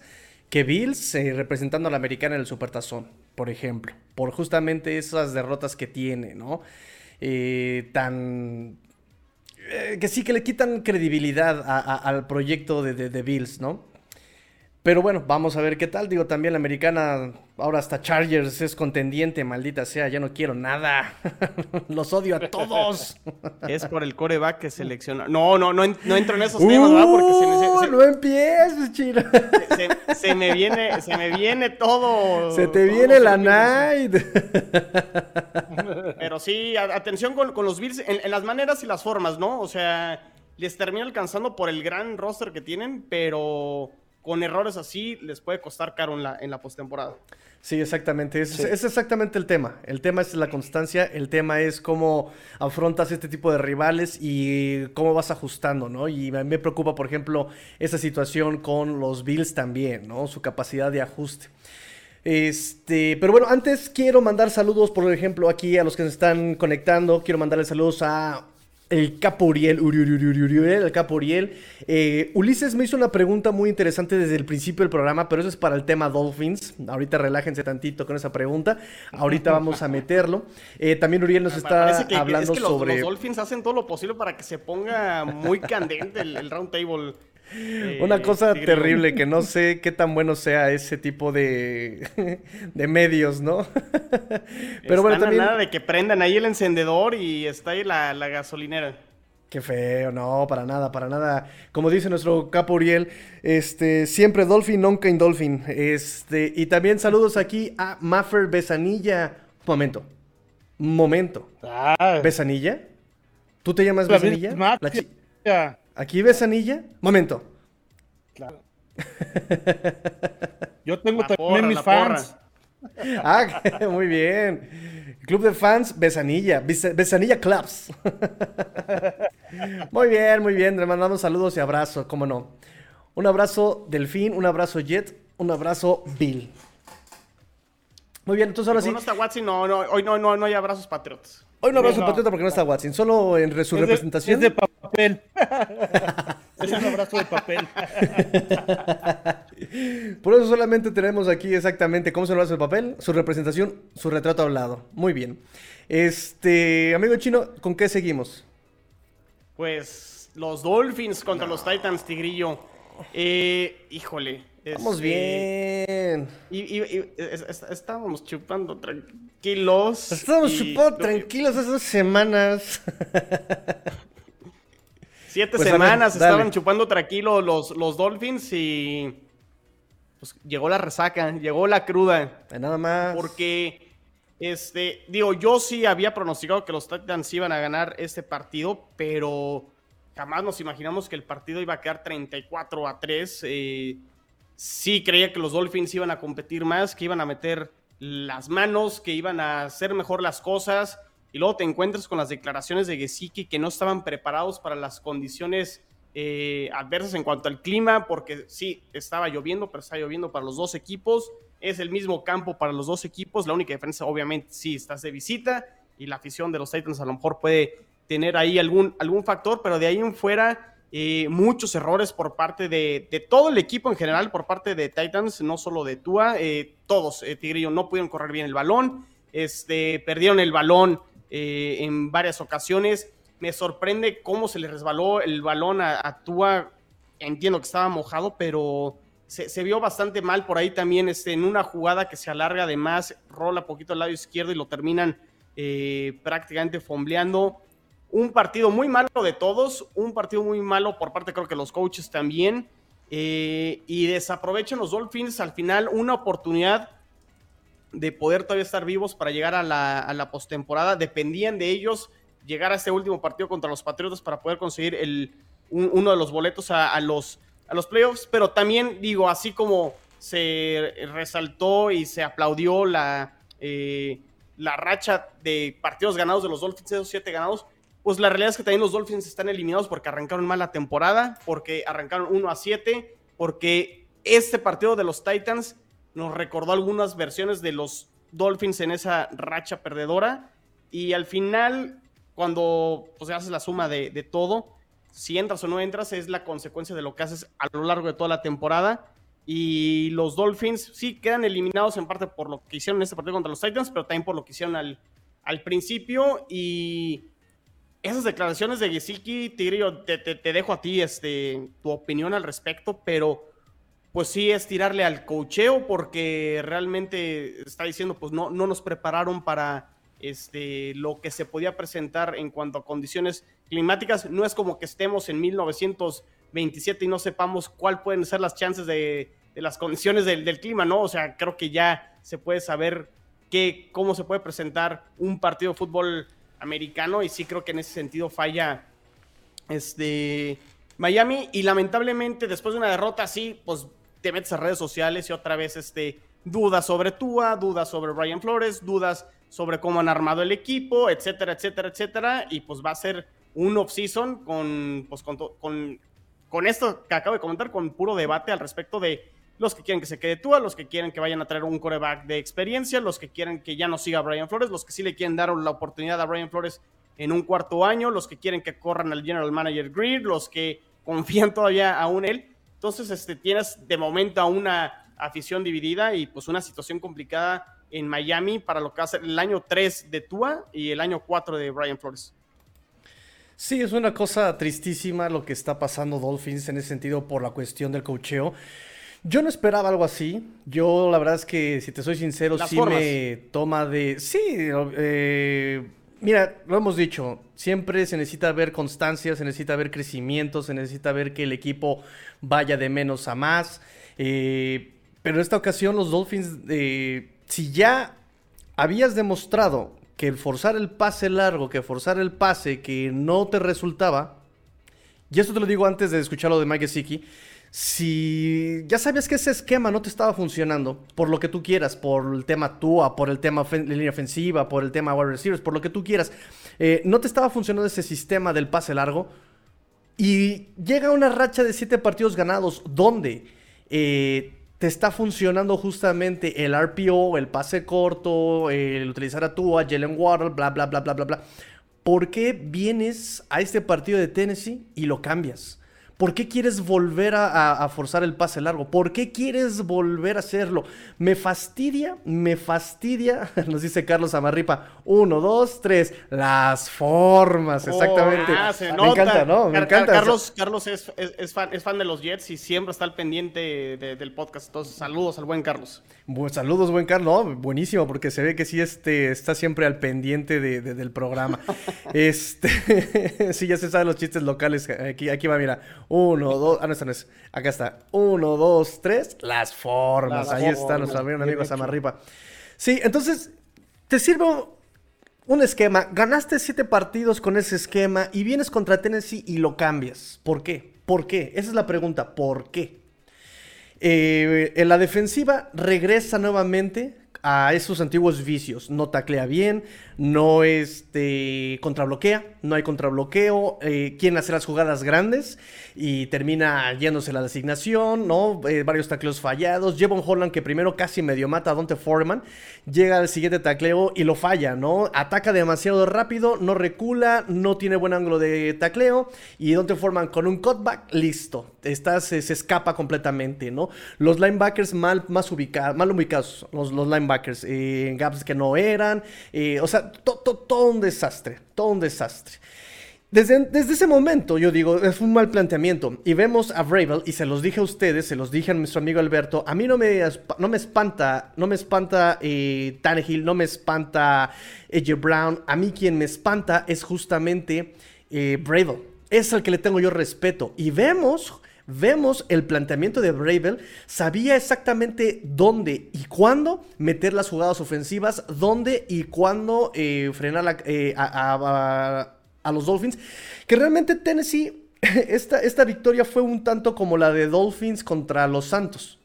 que Bills eh, representando a la americana en el Supertazón, por ejemplo. Por justamente esas derrotas que tiene, ¿no? Eh, tan... Eh, que sí, que le quitan credibilidad al proyecto de, de Bills, ¿no? Pero bueno, vamos a ver qué tal. Digo, también la americana, ahora hasta Chargers es contendiente, maldita sea, ya no quiero nada. Los odio a todos. es por el coreback que selecciona. No, no, no, no entro en esos temas, ¿verdad? Porque se, me, no empieces, chino. Se, me viene, se me viene todo. Se te viene la night. Pero sí, atención con, los Bills en, en las maneras y las formas, ¿no? O sea, les termina alcanzando por el gran roster que tienen, pero con errores así les puede costar caro en la, en la postemporada. Sí, exactamente. Es, es, exactamente el tema. El tema es la constancia, el tema es cómo afrontas este tipo de rivales y cómo vas ajustando, ¿no? Y a mí me preocupa, por ejemplo, esa situación con los Bills también, ¿no? Su capacidad de ajuste. Este, pero bueno, antes quiero mandar saludos, por ejemplo, aquí a los que se están conectando. Quiero mandarles saludos a el capo Uriel, el capo Uriel. Eh, Ulises me hizo una pregunta muy interesante desde el principio del programa, pero eso es para el tema Dolphins. Ahorita relájense tantito con esa pregunta. Ahorita vamos a meterlo. Eh, también Uriel nos está hablando sobre. Los, Dolphins hacen todo lo posible para que se ponga muy candente el round table. Una cosa terrible que no sé qué tan bueno sea ese tipo de, de medios, ¿no? Pero bueno, también... nada de que prendan ahí el encendedor y está ahí la, gasolinera. Qué feo, no, para nada, para nada. Como dice nuestro capo Uriel, este, siempre Dolphin, nunca Dolphin. Este, y también saludos aquí a Maffer Besanilla. Momento. Momento. Ah. ¿Besanilla? ¿Tú te llamas Besanilla? La ¿Aquí ves anilla? Momento. Claro. Yo tengo también mis fans. Ah, muy bien. Club de fans Besanilla, Besanilla Clubs. muy bien, muy bien. Le mandamos saludos y abrazos, cómo no. Un abrazo Delfín, un abrazo Jet, un abrazo Bill. Muy bien, entonces ahora sí. No está Watson, no, no, hoy no, no, no hay abrazos patriotas. Hoy no abrazo patriota porque no está Watson, solo en su representación. es de papel. es un abrazo de papel. Por eso solamente tenemos aquí exactamente cómo se lo hace el papel, su representación, su retrato hablado. Muy bien. Este, amigo chino, ¿con qué seguimos? Pues los Dolphins contra los Titans, Tigrillo. Eh, híjole. Vamos bien. Y, estábamos chupando tranquilos. Estábamos chupando tranquilos esas semanas. Siete pues, semanas estaban chupando tranquilo los, los Dolphins y pues llegó la resaca, llegó la cruda. Nada más. Porque, este, digo, yo sí había pronosticado que los Titans iban a ganar este partido, pero jamás nos imaginamos que el partido iba a quedar 34 a 3. Eh, sí creía que los Dolphins iban a competir más, que iban a meter las manos, que iban a hacer mejor las cosas. Y luego te encuentras con las declaraciones de Gesicki que no estaban preparados para las condiciones eh, adversas en cuanto al clima, porque sí, estaba lloviendo, pero está lloviendo para los dos equipos. Es el mismo campo para los dos equipos. La única diferencia, obviamente, sí, estás de visita y la afición de los Titans a lo mejor puede tener ahí algún, algún factor, pero de ahí en fuera, eh, muchos errores por parte de, todo el equipo en general, por parte de Titans, no solo de Tua, eh, todos, Tigrillo, no pudieron correr bien el balón, este, perdieron el balón en varias ocasiones me sorprende cómo se le resbaló el balón a, Tua. Entiendo que estaba mojado, pero se, vio bastante mal por ahí también este, en una jugada que se alarga además, rola poquito al lado izquierdo y lo terminan eh, prácticamente fombleando. Un partido muy malo de todos, un partido muy malo por parte creo que los coaches también. Eh, y desaprovechan los Dolphins al final una oportunidad de poder todavía estar vivos para llegar a la, a la postemporada. Dependían de ellos llegar a este último partido contra los Patriotas para poder conseguir el, uno de los boletos a, los, a los playoffs, pero también digo, así como se resaltó y se aplaudió la, eh, la racha de partidos ganados de los Dolphins, esos siete ganados, pues la realidad es que también los Dolphins están eliminados porque arrancaron mal la temporada, porque arrancaron 1 a 7, porque este partido de los Titans nos recordó algunas versiones de los Dolphins en esa racha perdedora. Y al final, cuando pues, haces la suma de, todo, si entras o no entras es la consecuencia de lo que haces a lo largo de toda la temporada. Y los Dolphins sí quedan eliminados en parte por lo que hicieron en este partido contra los Titans, pero también por lo que hicieron al, al principio. Y esas declaraciones de Gesicki, Tigrillo, te, te, dejo a ti este, tu opinión al respecto, pero pues sí es tirarle al cocheo porque realmente está diciendo, pues no, no nos prepararon para este, lo que se podía presentar en cuanto a condiciones climáticas. No es como que estemos en 1927 y no sepamos cuál pueden ser las chances de, las condiciones del, clima, ¿no? O sea, creo que ya se puede saber qué, cómo se puede presentar un partido de fútbol americano y sí creo que en ese sentido falla este, Miami y lamentablemente después de una derrota así, pues te metes a redes sociales y otra vez este, dudas sobre Tua, dudas sobre Brian Flores, dudas sobre cómo han armado el equipo, etcétera, etcétera, etcétera. Y pues va a ser un off-season con, pues, con, con, esto que acabo de comentar, con puro debate al respecto de los que quieren que se quede Tua, los que quieren que vayan a traer un coreback de experiencia, los que quieren que ya no siga Brian Flores, los que sí le quieren dar la oportunidad a Brian Flores en un cuarto año, los que quieren que corran al general manager Greer, los que confían todavía aún él. Entonces, este, tienes de momento a una afición dividida y pues una situación complicada en Miami para lo que hace el año 3 de Tua y el año 4 de Brian Flores. Sí, es una cosa tristísima lo que está pasando Dolphins en ese sentido por la cuestión del cocheo. Yo no esperaba algo así. Yo la verdad es que, si te soy sincero, sí me toma de... Sí, eh, mira, lo hemos dicho, siempre se necesita ver constancia, se necesita ver crecimiento, se necesita ver que el equipo vaya de menos a más. Eh, pero en esta ocasión los Dolphins... Eh, si ya habías demostrado que forzar el pase largo, que forzar el pase que no te resultaba, y esto te lo digo antes de escuchar lo de Mike si ya sabías que ese esquema no te estaba funcionando, por lo que tú quieras, por el tema TUA, por el tema de línea ofensiva, por el tema wide receivers, por lo que tú quieras, eh, no te estaba funcionando ese sistema del pase largo, y llega una racha de siete partidos ganados, donde eh, te está funcionando justamente el RPO, el pase corto, el utilizar a tú, a Jalen Waddle, bla, bla, bla, bla, bla, bla. ¿Por qué vienes a este partido de Tennessee y lo cambias? ¿Por qué quieres volver a, forzar el pase largo? ¿Por qué quieres volver a hacerlo? Me fastidia, me fastidia, nos dice Carlos Amarripa. Uno, dos, tres. Las formas, oh, exactamente. Ah, me encanta, ¿no? Me encanta. Carlos, Carlos es, es, fan, es, fan, de los Jets y siempre está al pendiente del podcast. Entonces, saludos al buen Carlos. saludos, buen Carlos. No, buenísimo, porque se ve que sí este, está siempre al pendiente del programa. este, sí, ya se saben los chistes locales. Aquí, aquí va, mira. Uno, dos. Ah, no, esta no es. Acá está. Uno, dos, tres. Las formas. Ahí está nuestro amigo, amigo Samarripa. Sí, entonces, te sirvo un esquema, ganaste siete partidos con ese esquema y vienes contra Tennessee y lo cambias. ¿Por qué? ¿Por qué? Esa es la pregunta. ¿Por qué? Eh, en la defensiva regresa nuevamente a esos antiguos vicios. No taclea bien, no este, contrabloquea, no hay contrabloqueo, eh, quieren hacer las jugadas grandes y termina yéndose la designación, ¿no? Eh, varios tacleos fallados. Jevon Holland, que primero casi medio mata a Dante Foreman, llega al siguiente tacleo y lo falla, ¿no? Ataca demasiado rápido, no recula, no tiene buen ángulo de tacleo y Dante Foreman con un cutback, listo. Está, se, escapa completamente, ¿no? Los linebackers mal, más ubicados, mal ubicados, los, los linebackers, eh, gaps que no eran, o sea, todo un desastre, todo un desastre. Desde, desde, ese momento, yo digo, es un mal planteamiento. Y vemos a Bravel, y se los dije a ustedes, se los dije a nuestro amigo Alberto, a mí no me, no me espanta, no me espanta eh, Tannehill, no me espanta AJ Brown, a mí quien me espanta es justamente eh, Bravel. Es al que le tengo yo respeto. Y vemos vemos el planteamiento de Bravel, sabía exactamente dónde y cuándo meter las jugadas ofensivas, dónde y cuándo eh, frenar eh, a, los Dolphins, que realmente Tennessee, esta, esta victoria fue un tanto como la de Dolphins contra los Santos.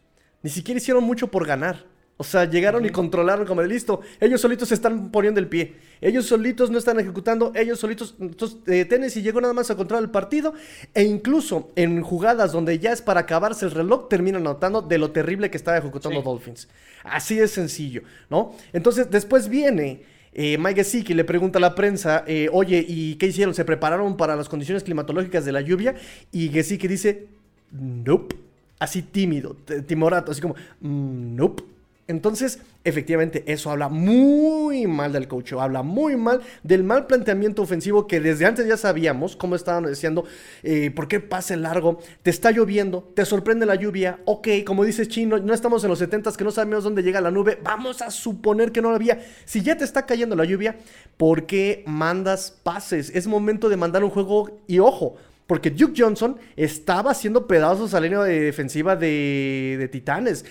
Ni siquiera hicieron mucho por ganar. O sea, llegaron y controlaron como de listo. Ellos solitos se están poniendo el pie. Ellos solitos no están ejecutando. Ellos solitos. Entonces, eh, Tennessee llegó nada más a controlar el partido. E incluso en jugadas donde ya es para acabarse el reloj, terminan notando de lo terrible que estaba ejecutando Dolphins. Así de sencillo, ¿no? Entonces, después viene. Eh, Mike Gesicki le pregunta a la prensa, eh, oye, ¿y qué hicieron? ¿Se prepararon para las condiciones climatológicas de la lluvia? Y Gesicki dice, nope. Así tímido, timorato, así como, mm, nope entonces, efectivamente, eso habla muy mal del coach, habla muy mal del mal planteamiento ofensivo que desde antes ya sabíamos, como estaban diciendo, eh, ¿por qué pase largo? Te está lloviendo, te sorprende la lluvia, ok, como dices Chino, no estamos en los 70 que no sabemos dónde llega la nube, vamos a suponer que no la había. Si ya te está cayendo la lluvia, ¿por qué mandas pases? Es momento de mandar un juego y ojo. Porque Duke Johnson estaba haciendo pedazos a la línea de defensiva de, Titanes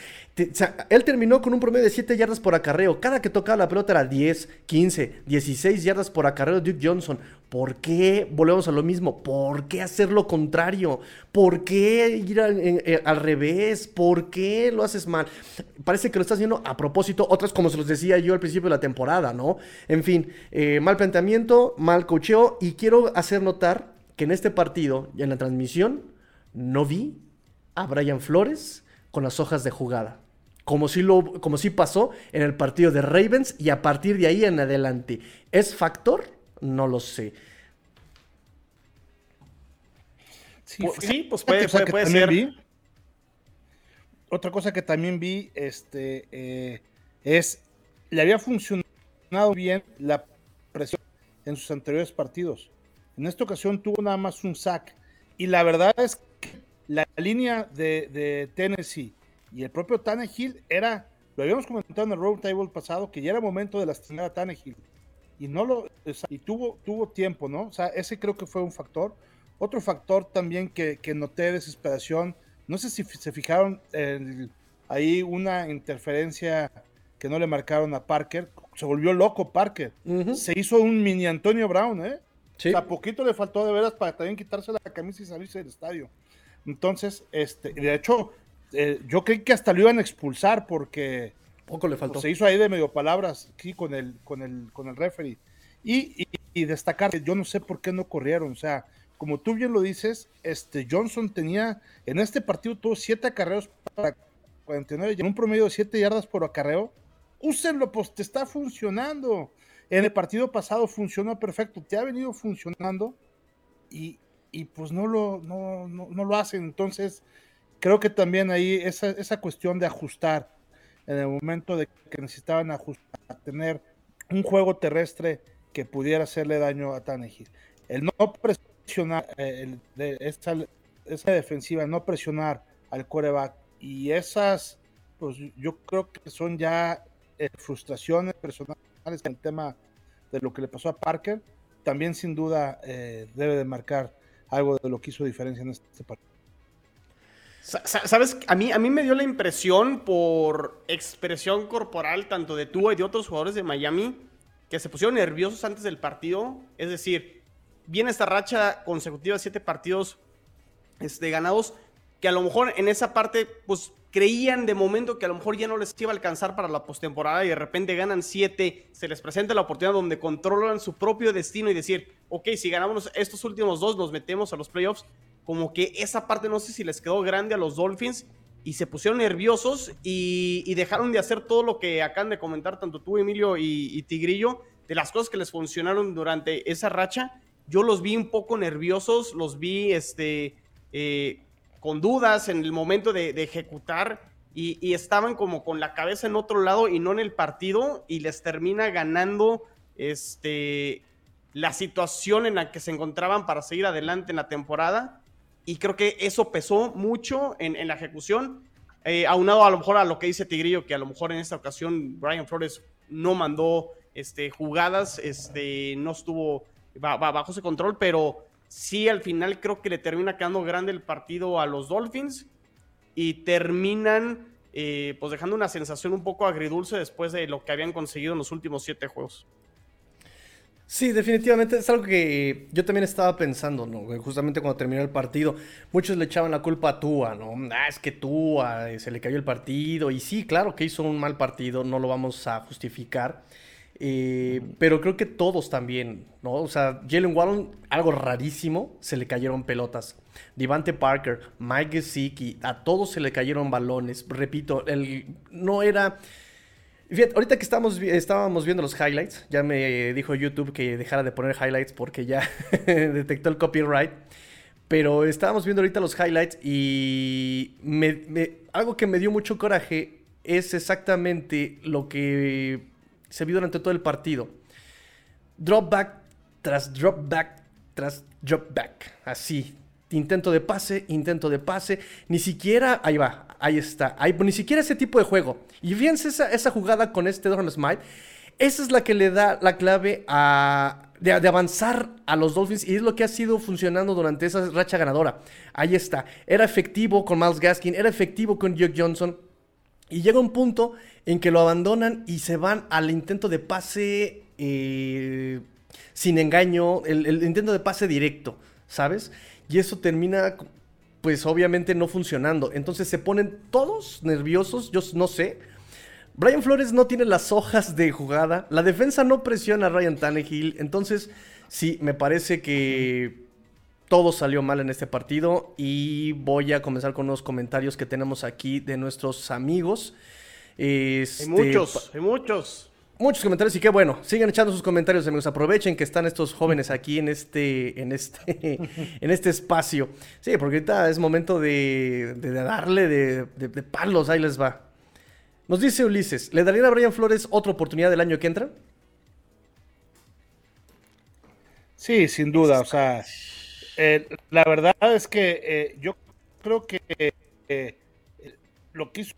él terminó con un promedio de 7 yardas por acarreo. Cada que tocaba la pelota era 10, 15, 16 yardas por acarreo Duke Johnson. ¿Por qué volvemos a lo mismo? ¿Por qué hacer lo contrario? ¿Por qué ir eh, al revés? ¿Por qué lo haces mal? Parece que lo estás haciendo a propósito. Otras, como se los decía yo al principio de la temporada, ¿no? En fin, eh, mal planteamiento, mal cocheo. Y quiero hacer notar que en este partido, en la transmisión, no vi a Brian Flores con las hojas de jugada como si, lo, como si pasó en el partido de Ravens y a partir de ahí en adelante. ¿Es factor? No lo sé. Sí, pues puede, ser. otra cosa que también vi este, eh, es, le había funcionado bien la presión en sus anteriores partidos. En esta ocasión tuvo nada más un sack. Y la verdad es que la línea de, de Tennessee y el propio Tannehill era, lo habíamos comentado en el Road Table pasado, que ya era momento de lastimar a Tannehill. Y no lo, y tuvo, tuvo tiempo, ¿no? O sea, ese creo que fue un factor. Otro factor también que, que noté desesperación, no sé si se fijaron ahí una interferencia que no le marcaron a Parker, se volvió loco Parker, se hizo un mini Antonio Brown, ¿eh? Sí. O sea, poquito le faltó de veras para también quitarse la camisa y salirse del estadio. Entonces, este, de hecho, eh, yo creí que hasta lo iban a expulsar porque poco le faltó. se hizo ahí de medio palabras aquí con el, con el, con el referee. Y, destacar que yo no sé por qué no corrieron. O sea, como tú bien lo dices, este Johnson tenía en este partido tuvo siete acarreos para 49 en un promedio de 7 yardas por acarreo. Úsenlo, pues te está funcionando. En el partido pasado funcionó perfecto, te ha venido funcionando y, pues no lo, no, no lo hacen. Entonces, creo que también ahí esa, esa cuestión de ajustar en el momento de que necesitaban ajustar, tener un juego terrestre que pudiera hacerle daño a Tannehill. El no presionar, eh, esa, defensiva, no presionar al coreback y esas, pues yo creo que son ya eh, frustraciones personales en el tema de lo que le pasó a Parker, también sin duda eh, debe de marcar algo de lo que hizo diferencia en este partido. ¿Sabes? A mí, a mí me dio la impresión por expresión corporal tanto de tú y de otros jugadores de Miami que se pusieron nerviosos antes del partido. Es decir, viene esta racha consecutiva de siete partidos este, ganados, que a lo mejor en esa parte, pues creían de momento que a lo mejor ya no les iba a alcanzar para la postemporada y de repente ganan siete, se les presenta la oportunidad donde controlan su propio destino y decir, ok, si ganamos estos últimos dos, nos metemos a los playoffs. Como que esa parte no sé si les quedó grande a los Dolphins y se pusieron nerviosos y, dejaron de hacer todo lo que acaban de comentar tanto tú, Emilio, y, Tigrillo, de las cosas que les funcionaron durante esa racha. Yo los vi un poco nerviosos, los vi este, eh, con dudas en el momento de, ejecutar y, estaban como con la cabeza en otro lado y no en el partido y les termina ganando este, la situación en la que se encontraban para seguir adelante en la temporada y creo que eso pesó mucho en, la ejecución. Eh, aunado a lo mejor a lo que dice Tigrillo, que a lo mejor en esta ocasión Brian Flores no mandó este, jugadas, este, no estuvo bajo ese control, pero sí al final creo que le termina quedando grande el partido a los Dolphins y terminan eh, pues dejando una sensación un poco agridulce después de lo que habían conseguido en los últimos siete juegos. Sí, definitivamente es algo que yo también estaba pensando, ¿no? Justamente cuando terminó el partido, muchos le echaban la culpa a Tua, ¿no? Ah, es que Tua eh, se le cayó el partido. Y sí, claro que hizo un mal partido, no lo vamos a justificar. Eh, pero creo que todos también, ¿no? O sea, Jalen Wallon, algo rarísimo, se le cayeron pelotas. Devante Parker, Mike Gesicki, a todos se le cayeron balones. Repito, el, no era Fíjate, ahorita que estamos, estábamos viendo los highlights, ya me dijo YouTube que dejara de poner highlights porque ya detectó el copyright. Pero estábamos viendo ahorita los highlights y algo que me dio mucho coraje es exactamente lo que se vio durante todo el partido. Drop back tras drop back tras drop back. Así. Intento de pase, intento de pase. Ni siquiera. Ahí va. Ahí está. Ahí, ni siquiera ese tipo de juego. Y fíjense esa, esa jugada con este Durham Smite. Esa es la que le da la clave a, de, avanzar a los Dolphins y es lo que ha sido funcionando durante esa racha ganadora. Ahí está. Era efectivo con Miles Gaskin, era efectivo con Jock Johnson. Y llega un punto en que lo abandonan y se van al intento de pase eh, sin engaño, el, el intento de pase directo, ¿sabes? Y eso termina pues obviamente no funcionando. Entonces se ponen todos nerviosos, yo no sé. Brian Flores no tiene las hojas de jugada, la defensa no presiona a Ryan Tannehill, entonces sí, me parece que todo salió mal en este partido y voy a comenzar con unos comentarios que tenemos aquí de nuestros amigos. Este, hay muchos, hay muchos muchos comentarios y qué bueno. Sigan echando sus comentarios, amigos. Aprovechen que están estos jóvenes aquí en este, en este, en este espacio. Sí, porque ahorita es momento de, darle de, palos. Ahí les va. Nos dice Ulises, ¿le darían a Brian Flores otra oportunidad del año que entra? Sí, sin duda. O sea, eh, la verdad es que eh, yo creo que eh, lo que hizo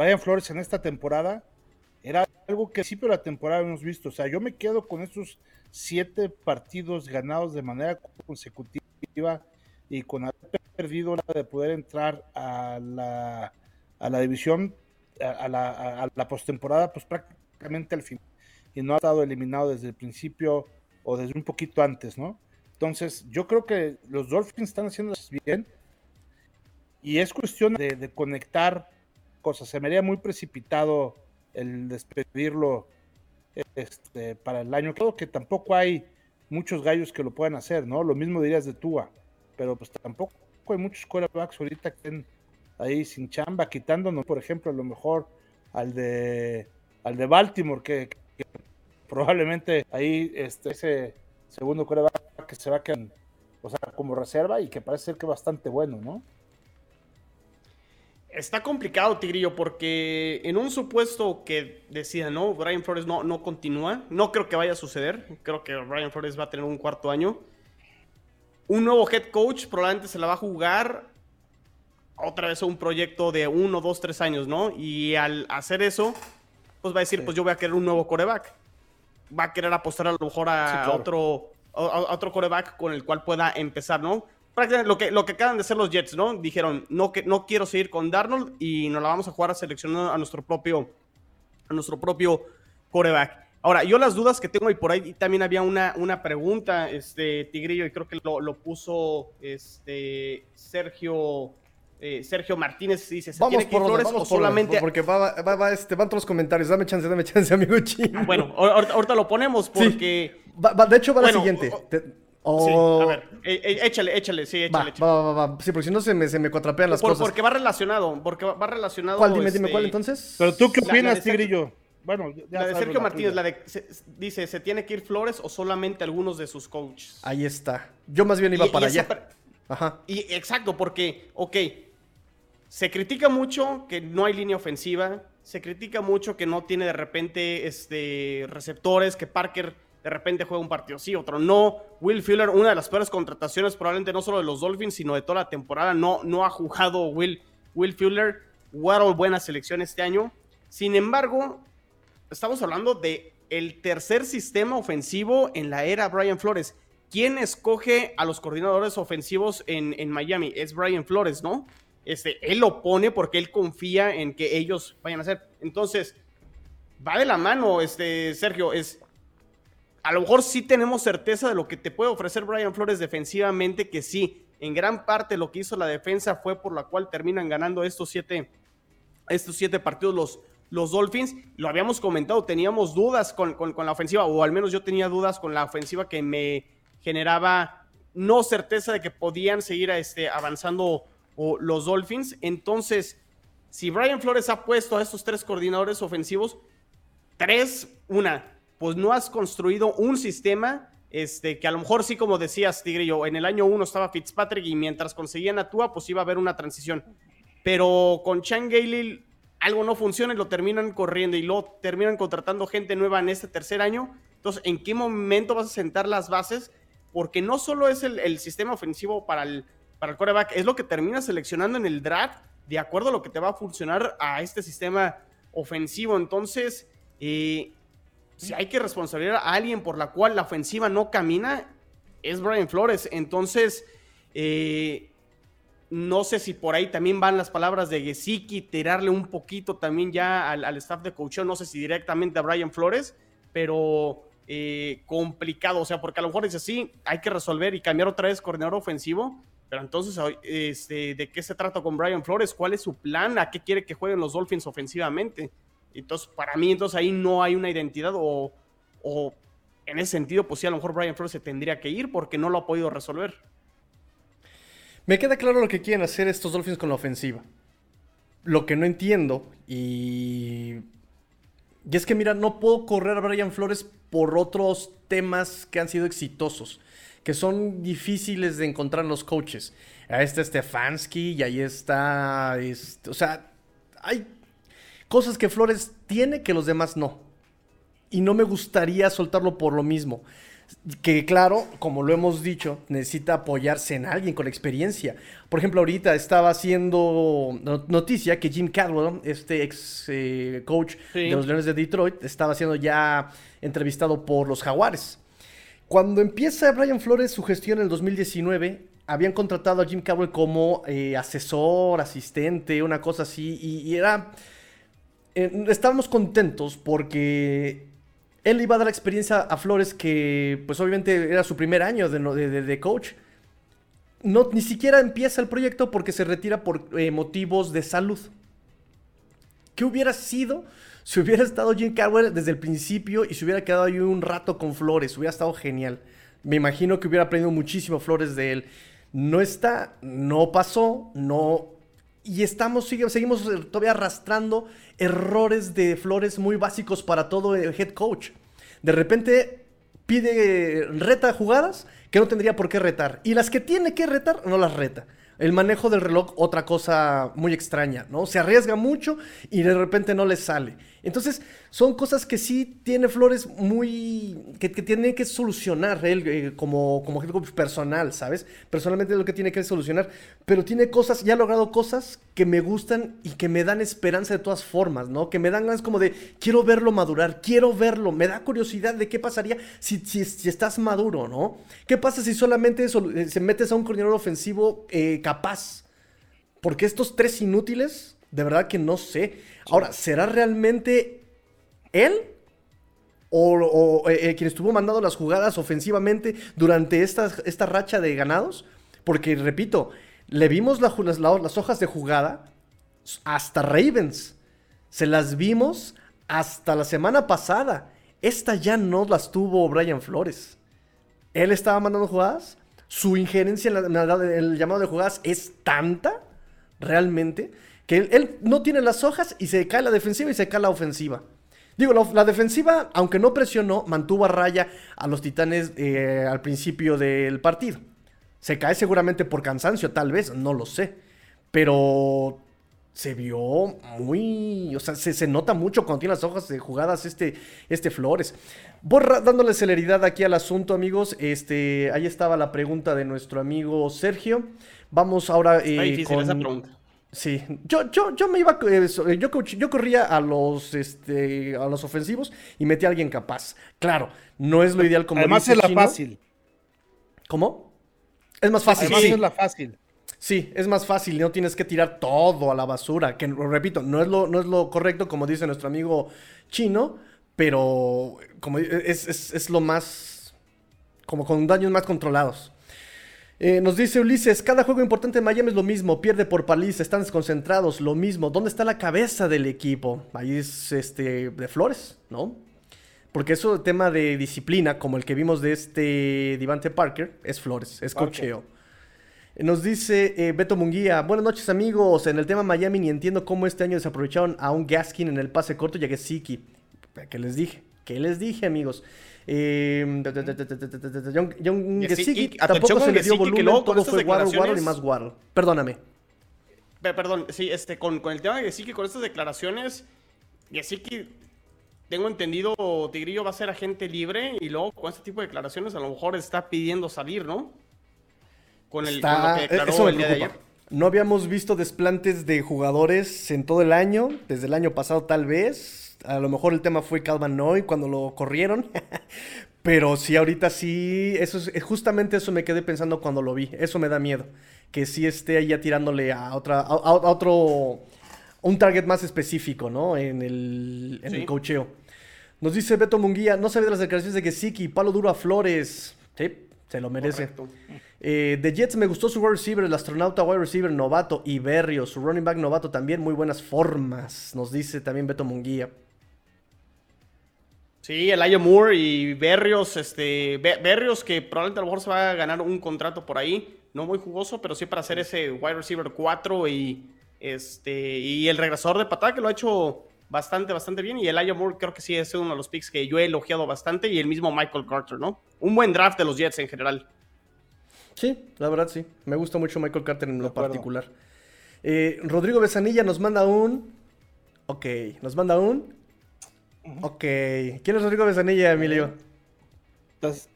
Brian Flores en esta temporada era algo que al principio de la temporada hemos visto. O sea, yo me quedo con estos siete partidos ganados de manera consecutiva y con haber perdido la de poder entrar a la, a la división, a, la, a la postemporada, pues prácticamente al final. Y no ha estado eliminado desde el principio o desde un poquito antes, ¿no? Entonces, yo creo que los Dolphins están haciendo bien y es cuestión de, de conectar cosas. Se me haría muy precipitado el despedirlo este, para el año. Creo que tampoco hay muchos gallos que lo puedan hacer, ¿no? Lo mismo dirías de Tua, pero pues tampoco hay muchos quarterbacks ahorita que estén ahí sin chamba, quitándonos, por ejemplo, a lo mejor al de al de Baltimore, que, probablemente ahí este, ese segundo quarterback que se va a quedar, o sea, como reserva y que parece ser que bastante bueno, ¿no? Está complicado, Tigrillo, porque en un supuesto que decía, no, Brian Flores no, no continúa, no creo que vaya a suceder. Creo que Brian Flores va a tener un cuarto año. Un nuevo head coach probablemente se la va a jugar otra vez a un proyecto de uno, dos, tres años, ¿no? Y al hacer eso, pues va a decir, pues yo voy a querer un nuevo coreback. Va a querer apostar a lo mejor a, otro, a otro coreback con el cual pueda empezar, ¿no? Prácticamente lo que, lo que acaban de hacer los Jets, ¿no? Dijeron, no, que, no quiero seguir con Darnold y nos la vamos a jugar a seleccionar a nuestro propio, a nuestro propio coreback. Ahora, yo las dudas que tengo y por ahí también había una, una pregunta, este Tigrillo, y creo que lo, lo puso este Sergio eh, Sergio Martínez dice, ¿se vamos tiene que ir Flores o solamente...? porque va, va, va, este, van todos los comentarios. Dame chance, dame chance, amigo chino. Ah, bueno, ahorita, lo ponemos porque... de hecho, va la siguiente. Sí, a ver, eh, eh, échale, échale, sí, échale. Va, va, va, Sí, porque si no se me, se me cuatrapean las cosas. Porque va relacionado, porque va, relacionado... ¿Cuál? Dime, dime, ¿cuál este, entonces? Pero tú qué opinas, Tigrillo? Bueno, ya la de Sergio Martínez, la de, dice, ¿se tiene que ir Flores o solamente algunos de sus coaches? Ahí está. Yo más bien iba para allá. Ajá. Y exacto, porque, ok, se critica mucho que no hay línea ofensiva, se critica mucho que no tiene de repente este, receptores, que Parker de repente juega un partido sí, otro no. Will Fuller, una de las peores contrataciones probablemente no solo de los Dolphins, sino de toda la temporada, no, no ha jugado Will, Will Fuller. Waddle, buena selección este año. Sin embargo, estamos hablando de el tercer sistema ofensivo en la era Brian Flores. ¿Quién escoge a los coordinadores ofensivos en, en Miami? Es Brian Flores, ¿no? Este, él lo pone porque él confía en que ellos vayan a hacer. Entonces, va de la mano, este, Sergio, es... A lo mejor sí tenemos certeza de lo que te puede ofrecer Brian Flores defensivamente, que sí, en gran parte lo que hizo la defensa fue por la cual terminan ganando estos siete, estos siete partidos los, los Dolphins. Lo habíamos comentado, teníamos dudas con, la ofensiva, o al menos yo tenía dudas con la ofensiva que me generaba no certeza de que podían seguir este, avanzando o los Dolphins. Entonces, si Brian Flores ha puesto a estos tres coordinadores ofensivos, tres, una, pues no has construido un sistema este, que a lo mejor sí, como decías, Tigrillo, en el año uno estaba Fitzpatrick y mientras conseguían a Tua, pues iba a haber una transición. Pero con Chan Gailey algo no funciona y lo terminan corriendo y lo terminan contratando gente nueva en este tercer año. Entonces, ¿en qué momento vas a sentar las bases? Porque no solo es el sistema ofensivo para el, para el coreback es lo que termina seleccionando en el draft de acuerdo a lo que te va a funcionar a este sistema ofensivo. Entonces, eh, si hay que responsabilizar a alguien por la cual la ofensiva no camina, es Brian Flores. Entonces, eh, no sé si por ahí también van las palabras de Gesicki, tirarle un poquito también ya al, staff de coach, no sé si directamente a Brian Flores, pero eh, complicado, o sea, porque a lo mejor dice, sí, hay que resolver y cambiar otra vez coordinador ofensivo, pero entonces, este, ¿de qué se trata con Brian Flores? ¿Cuál es su plan? ¿A qué quiere que jueguen los Dolphins ofensivamente? Entonces, para mí, entonces ahí no hay una identidad o, o en ese sentido, pues sí, a lo mejor Brian Flores se tendría que ir porque no lo ha podido resolver. Me queda claro lo que quieren hacer estos Dolphins con la ofensiva. Lo que no entiendo y... Y es que, mira, no puedo correr a Brian Flores por otros temas que han sido exitosos que son difíciles de encontrar en los coaches. Ahí está Stefanski y ahí está, este, o sea, hay cosas que Flores tiene que los demás no. Y no me gustaría soltarlo por lo mismo. Que claro, como lo hemos dicho, necesita apoyarse en alguien con experiencia. Por ejemplo, ahorita estaba haciendo noticia que Jim Cadwell, este ex eh, coach de los Leones de Detroit, estaba siendo ya entrevistado por los Jaguares. Cuando empieza Brian Flores su gestión en el 2019, habían contratado a Jim Carroll como eh, asesor, asistente, una cosa así, y, era... Eh, estábamos contentos porque él iba a dar la experiencia a Flores que, pues obviamente era su primer año de, coach. No, ni siquiera empieza el proyecto porque se retira por eh, motivos de salud. ¿Qué hubiera sido si hubiera estado Jim Carwell desde el principio y se hubiera quedado ahí un rato con Flores, hubiera estado genial. Me imagino que hubiera aprendido muchísimo Flores de él. No está, no pasó, no. Y estamos, seguimos todavía arrastrando errores de Flores muy básicos para todo el head coach. De repente pide reta jugadas que no tendría por qué retar. Y las que tiene que retar, no las reta. El manejo del reloj, otra cosa muy extraña, ¿no? Se arriesga mucho y de repente no le sale. Entonces, son cosas que sí tiene Flores muy. que, tiene que solucionar él eh, como, como personal, ¿sabes? Personalmente es lo que tiene que solucionar. Pero tiene cosas, ya ha logrado cosas que me gustan y que me dan esperanza de todas formas, ¿no? Que me dan ganas como de quiero verlo madurar, quiero verlo. Me da curiosidad de qué pasaría si, si, estás maduro, ¿no? ¿Qué pasa si solamente eh, se metes a un coordinador ofensivo eh, capaz? Porque estos tres inútiles, de verdad que no sé. Ahora, ¿será realmente él? o, eh, eh, quien estuvo mandando las jugadas ofensivamente durante esta, esta racha de ganados. Porque, repito, le vimos las, las hojas de jugada hasta Ravens. Se las vimos hasta la semana pasada. Esta ya no las tuvo Brian Flores. Él estaba mandando jugadas. Su injerencia en, el llamado de jugadas es tanta, realmente, que él, no tiene las hojas y se cae la defensiva y se cae la ofensiva. Digo, la, defensiva, aunque no presionó, mantuvo a raya a los titanes eh, al principio del partido. Se cae seguramente por cansancio, tal vez, no lo sé. Pero se vio muy. O sea, se, nota mucho cuando tiene las hojas de jugadas este, este Flores. Voy dándole celeridad aquí al asunto, amigos. Este, ahí estaba la pregunta de nuestro amigo Sergio. Vamos ahora. Eh, con... esa pregunta. Sí, yo, yo, yo me iba, eh, yo, yo corría a los, este, a los ofensivos y metí a alguien capaz. Claro, no es lo ideal como Además es la fácil. ¿Cómo? Es más fácil. Además es la fácil. Sí, es más fácil, no tienes que tirar todo a la basura, que repito, no es lo, no es lo correcto como dice nuestro amigo chino, pero como es, lo más, como con daños más controlados. Eh, nos dice Ulises, cada juego importante en Miami es lo mismo, pierde por paliza, están desconcentrados, lo mismo. ¿Dónde está la cabeza del equipo? Ahí es este de Flores, ¿no? Porque eso tema de disciplina, como el que vimos de este Divante Parker, es Flores, es cocheo. Nos dice eh, Beto Munguía, buenas noches amigos, en el tema Miami ni entiendo cómo este año desaprovecharon a un Gaskin en el pase corto y a Gesicki. ¿Qué les dije? ¿Qué les dije amigos? Eh, John Gesicki tampoco se le dio volumen, todo fue Waddle, Waddle y más Waddle. Perdóname. Perdón, sí, este, con, con el tema de Gesicki, con estas declaraciones, Gesicki tengo entendido, Tigrillo va a ser agente libre y luego con este tipo de declaraciones a lo mejor está pidiendo salir, ¿no? con, el, lo que declaró el día de ayer. No habíamos visto desplantes de jugadores en todo el año, desde el año pasado tal vez. A lo mejor el tema fue Calvin Noy cuando lo corrieron. Pero sí, ahorita sí, eso es, justamente eso me quedé pensando cuando lo vi. Eso me da miedo. Que sí esté ahí ya tirándole a otra, a, otro, un target más específico, ¿no? En el, en el cocheo. Nos dice Beto Munguía, no sabe de las declaraciones de que Siki, palo duro a Flores. Sí, se lo merece. Eh, de Jets me gustó su wide receiver, el astronauta wide receiver novato y Berrio, su running back novato también, muy buenas formas, nos dice también Beto Munguía. Sí, Elijah Moore y Berrios, este, Berrios que probablemente a lo mejor se va a ganar un contrato por ahí, no muy jugoso, pero sí para hacer ese wide receiver 4 y este y el regresador de patada que lo ha hecho bastante, bastante bien. Y Elijah Moore creo que sí es uno de los picks que yo he elogiado bastante. Y el mismo Michael Carter, ¿no? Un buen draft de los Jets en general. Sí, la verdad sí. Me gusta mucho Michael Carter en lo particular. Eh, Rodrigo Besanilla nos manda un. Ok, nos manda un. Ok. ¿Quién es Rodrigo Besanilla, Emilio?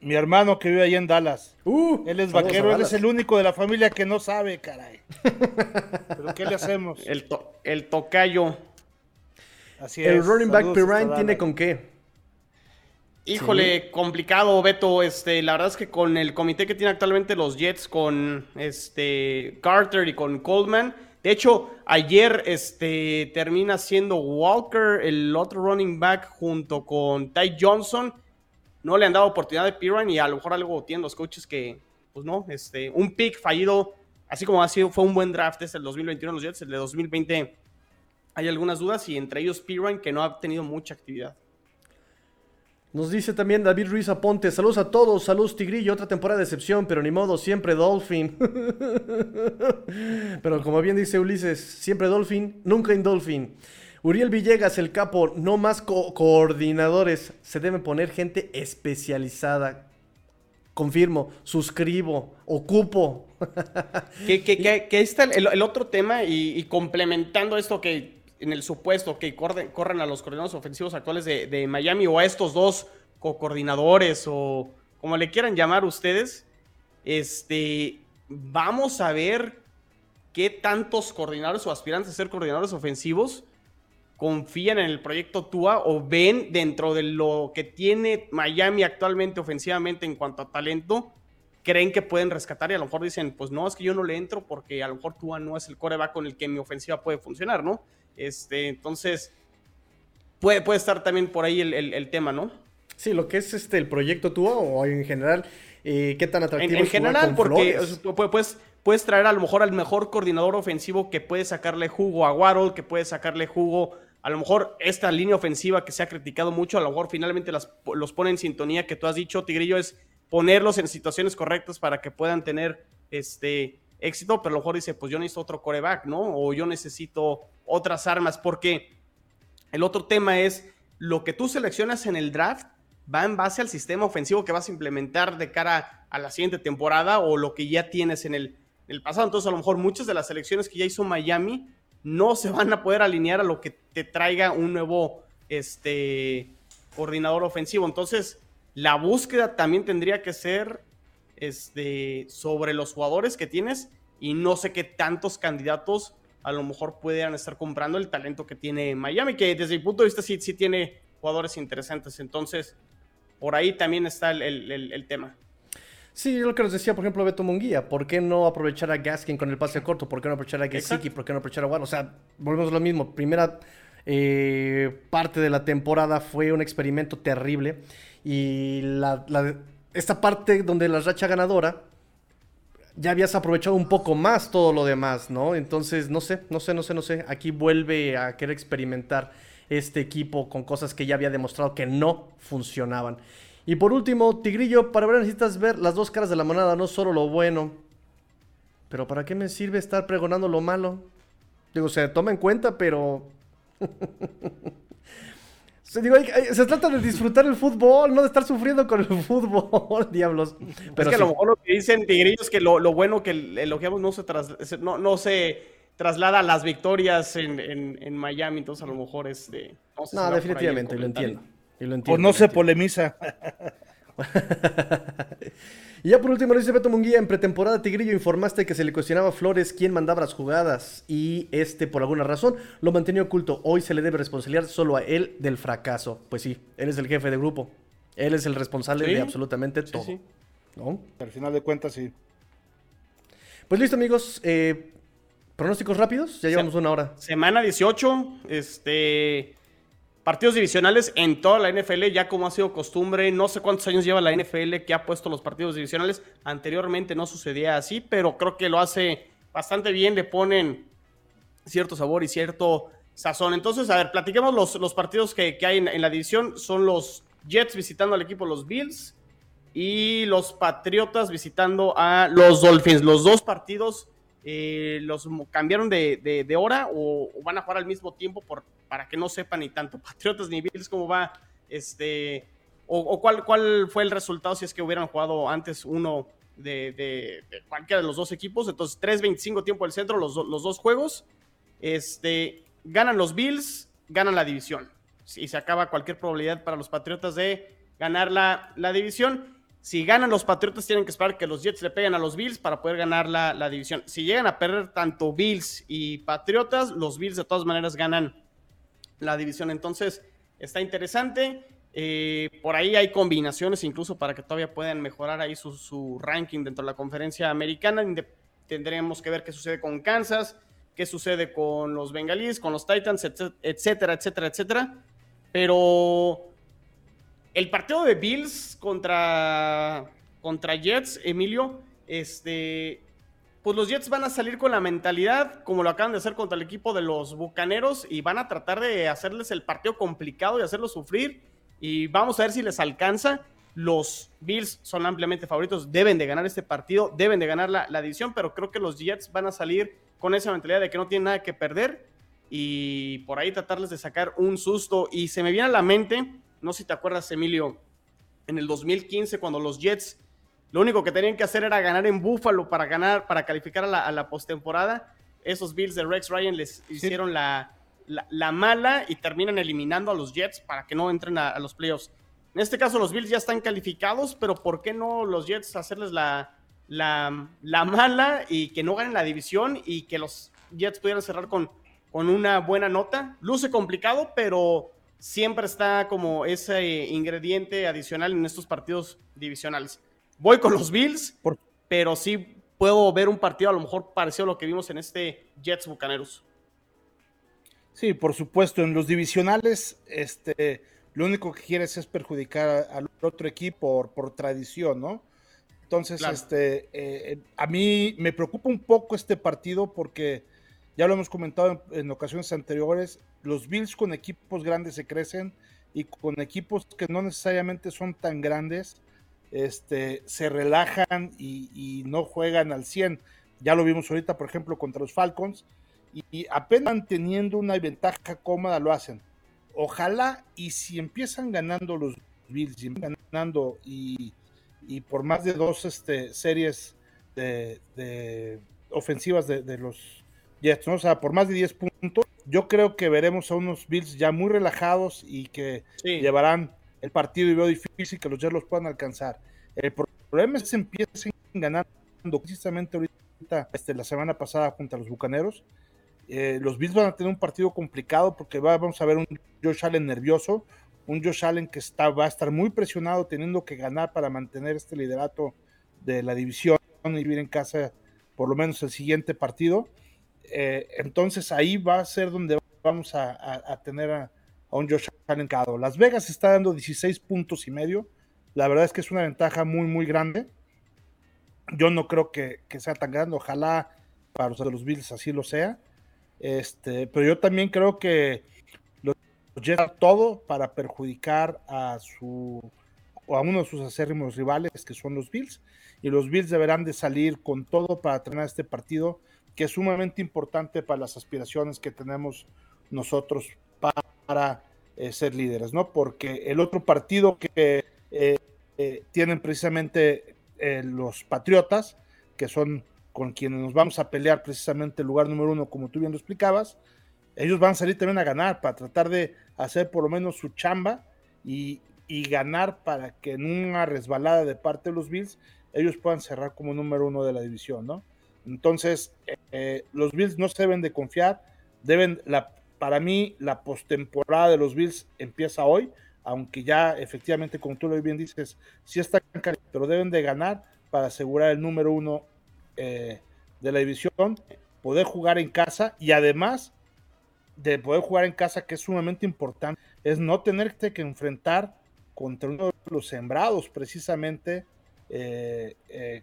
mi hermano que vive ahí en Dallas. Uh, él es vaquero, él es el único de la familia que no sabe, caray. ¿Pero qué le hacemos? El, el tocayo. Así el running back Pirine tiene con qué. Híjole, complicado, Beto. Este, la verdad es que con el comité que tiene actualmente los Jets, con este Carter y con Coleman. De hecho, ayer este, termina siendo Walker el otro running back junto con Ty Johnson. No le han dado oportunidad de Pirine y a lo mejor algo tienen los coaches que, pues no, este, un pick fallido, así como ha sido, fue un buen draft desde el 2021 los Jets, el de 2020 hay algunas dudas y entre ellos Pirine que no ha tenido mucha actividad. Nos dice también David Ruiz Aponte, saludos a todos, saludos Tigrillo, otra temporada de excepción, pero ni modo, siempre Dolphin. pero como bien dice Ulises, siempre Dolphin, nunca Indolphin. Uriel Villegas, el capo, no más coordinadores, se deben poner gente especializada. Confirmo, suscribo, ocupo. que, está el, otro tema y complementando esto que en el supuesto que corren, a los coordinadores ofensivos actuales de, Miami o a estos dos co-coordinadores o como le quieran llamar ustedes, este, vamos a ver qué tantos coordinadores o aspirantes a ser coordinadores ofensivos confían en el proyecto TUA o ven dentro de lo que tiene Miami actualmente ofensivamente en cuanto a talento, creen que pueden rescatar y a lo mejor dicen, pues no, es que yo no le entro porque a lo mejor Tua no es el coreback con el que mi ofensiva puede funcionar, ¿no? Este, entonces, puede, puede estar también por ahí el, tema, ¿no? Sí, lo que es este el proyecto tuvo o en general, eh, ¿qué tan atractivo en, en general, porque puedes, puedes traer a lo mejor al mejor coordinador ofensivo que puede sacarle jugo a Waddle, que puede sacarle jugo a lo mejor esta línea ofensiva que se ha criticado mucho, a lo mejor finalmente los pone en sintonía, que tú has dicho, Tigrillo, es ponerlos en situaciones correctas para que puedan tener este éxito, pero a lo mejor dice, pues yo necesito otro coreback, ¿no? O yo necesito otras armas, porque el otro tema es lo que tú seleccionas en el draft va en base al sistema ofensivo que vas a implementar de cara a la siguiente temporada o lo que ya tienes en el, pasado. Entonces, a lo mejor muchas de las selecciones que ya hizo Miami no se van a poder alinear a lo que te traiga un nuevo este, coordinador ofensivo. Entonces, la búsqueda también tendría que ser este, sobre los jugadores que tienes y no sé qué tantos candidatos a lo mejor puedan estar comprando el talento que tiene Miami, que desde mi punto de vista sí, sí tiene jugadores interesantes. Entonces, por ahí también está el tema. Sí, lo que nos decía, por ejemplo, Beto Munguía. ¿Por qué no aprovechar a Gaskin con el pase corto? ¿Por qué no aprovechar a Gesicki? ¿Por qué no aprovechar a Juan? O sea, volvemos a lo mismo. Primera eh, parte de la temporada fue un experimento terrible. Y la, esta parte donde la racha ganadora, ya habías aprovechado un poco más todo lo demás, ¿no? Entonces, no sé, no sé, no sé, no sé. Aquí vuelve a querer experimentar este equipo con cosas que ya había demostrado que no funcionaban. Y por último, Tigrillo, para ver necesitas ver las dos caras de la moneda, no solo lo bueno. Pero ¿para qué me sirve estar pregonando lo malo? Digo, se toma en cuenta, pero... se, se trata de disfrutar el fútbol, no de estar sufriendo con el fútbol, diablos. Pero es que a lo mejor lo que dicen Tigrillo es que lo, bueno que elogiamos no se, no, no se traslada a las victorias en, Miami, entonces a lo mejor es de... No, definitivamente, lo entiendo. o no se polemiza. y ya por último, dice Beto Munguía, en pretemporada Tigrillo informaste que se le cuestionaba a Flores quién mandaba las jugadas y este por alguna razón lo mantenía oculto. Hoy se le debe responsabilizar solo a él del fracaso. Pues sí, él es el jefe de grupo. Él es el responsable de absolutamente todo. ¿No? Al final de cuentas, sí. Pues listo, amigos. Eh, pronósticos rápidos. Ya llevamos una hora. Semana 18. Este. Partidos divisionales en toda la NFL, ya como ha sido costumbre, no sé cuántos años lleva la NFL que ha puesto los partidos divisionales. Anteriormente no sucedía así, pero creo que lo hace bastante bien, le ponen cierto sabor y cierto sazón. Entonces, a ver, platiquemos los, los partidos que, hay en, la división. Son los Jets visitando al equipo los Bills y los Patriotas visitando a los Dolphins. Los dos partidos eh, los cambiaron de, hora o, van a jugar al mismo tiempo para que no sepan ni tanto Patriotas ni Bills cómo va, este, o, cuál, cuál fue el resultado si es que hubieran jugado antes uno de, cualquiera de los dos equipos. Entonces, 3-25 tiempo del centro, los, los, dos juegos. Este, ganan los Bills, ganan la división. Y se acaba cualquier probabilidad para los Patriotas de ganar la, la división. Si ganan los Patriotas, tienen que esperar que los Jets le peguen a los Bills para poder ganar la, división. Si llegan a perder tanto Bills y Patriotas, los Bills de todas maneras ganan la división. Entonces, está interesante. Eh, por ahí hay combinaciones incluso para que todavía puedan mejorar ahí su, ranking dentro de la conferencia americana. Tendremos que ver qué sucede con Kansas, qué sucede con los Bengalíes, con los Titans, etcétera, etcétera, etcétera. Pero el partido de Bills contra, contra Jets, Emilio, este, pues los Jets van a salir con la mentalidad, como lo acaban de hacer contra el equipo de los Bucaneros, y van a tratar de hacerles el partido complicado y hacerlos sufrir. Y vamos a ver si les alcanza. Los Bills son ampliamente favoritos, deben de ganar este partido, deben de ganar la, la pero creo que los Jets van a salir con esa mentalidad de que no tienen nada que perder y por ahí tratarles de sacar un susto. Y se me viene a la mente no sé si te acuerdas, Emilio, en el 2015 cuando los Jets lo único que tenían que hacer era ganar en Buffalo para ganar, para calificar a la, postemporada. Esos Bills de Rex Ryan les hicieron la, la, mala y terminan eliminando a los Jets para que no entren a, los playoffs. En este caso los Bills ya están calificados, pero ¿por qué no los Jets hacerles la, la, la mala y que no ganen la división y que los Jets pudieran cerrar con, con una buena nota? Luce complicado, pero siempre está como ese ingrediente adicional en estos partidos divisionales. Voy con los Bills, pero sí puedo ver un partido a lo mejor parecido a lo que vimos en este Jets Bucaneros. Sí, por supuesto, en los divisionales, este, lo único que quieres es perjudicar al otro equipo por, tradición, ¿no? Entonces, este, eh, a mí me preocupa un poco este partido porque ya lo hemos comentado en, ocasiones anteriores, los Bills con equipos grandes se crecen y con equipos que no necesariamente son tan grandes, este, se relajan y, no juegan al 100. Ya lo vimos ahorita, por ejemplo, contra los Falcons, y, apenas teniendo una ventaja cómoda lo hacen. Ojalá y si empiezan ganando los Bills, y ganando y, por más de dos este, series de, ofensivas de, los Jets, ¿no? o sea, por más de 10 puntos, yo creo que veremos a unos Bills ya muy relajados y que llevarán el partido y veo difícil que los Jets los puedan alcanzar. El problema es que empiecen ganando precisamente ahorita, este, la semana pasada junto a los Bucaneros. Eh, los Bills van a tener un partido complicado porque vamos a ver un Josh Allen nervioso, un Josh Allen que está, va a estar muy presionado teniendo que ganar para mantener este liderato de la división y vivir en casa por lo menos el siguiente partido. Eh, entonces ahí va a ser donde vamos a, tener a, un Josh Allen cada. Las Vegas está dando 16 puntos y medio. La verdad es que es una ventaja muy, muy grande. Yo no creo que, sea tan grande. Ojalá para los de los Bills así lo sea. Este, pero yo también creo que los Jets todo para perjudicar a su a uno de sus acérrimos rivales que son los Bills y los Bills deberán de salir con todo para tener este partido que es sumamente importante para las aspiraciones que tenemos nosotros para, eh, ser líderes, ¿no? Porque el otro partido que eh, eh, tienen precisamente los Patriotas, que son con quienes nos vamos a pelear precisamente el lugar número uno, como tú bien lo explicabas, ellos van a salir también a ganar para tratar de hacer por lo menos su chamba y, y ganar para que en una resbalada de parte de los Bills ellos puedan cerrar como número uno de la división, ¿no? Entonces, eh, los Bills no se deben de confiar, deben, la, para mí, la postemporada de los Bills empieza hoy, aunque ya efectivamente, como tú lo bien dices, sí está pero deben de ganar para asegurar el número uno eh, de la división, poder jugar en casa y además de poder jugar en casa, que es sumamente importante, es no tenerte que enfrentar contra uno de los sembrados precisamente eh,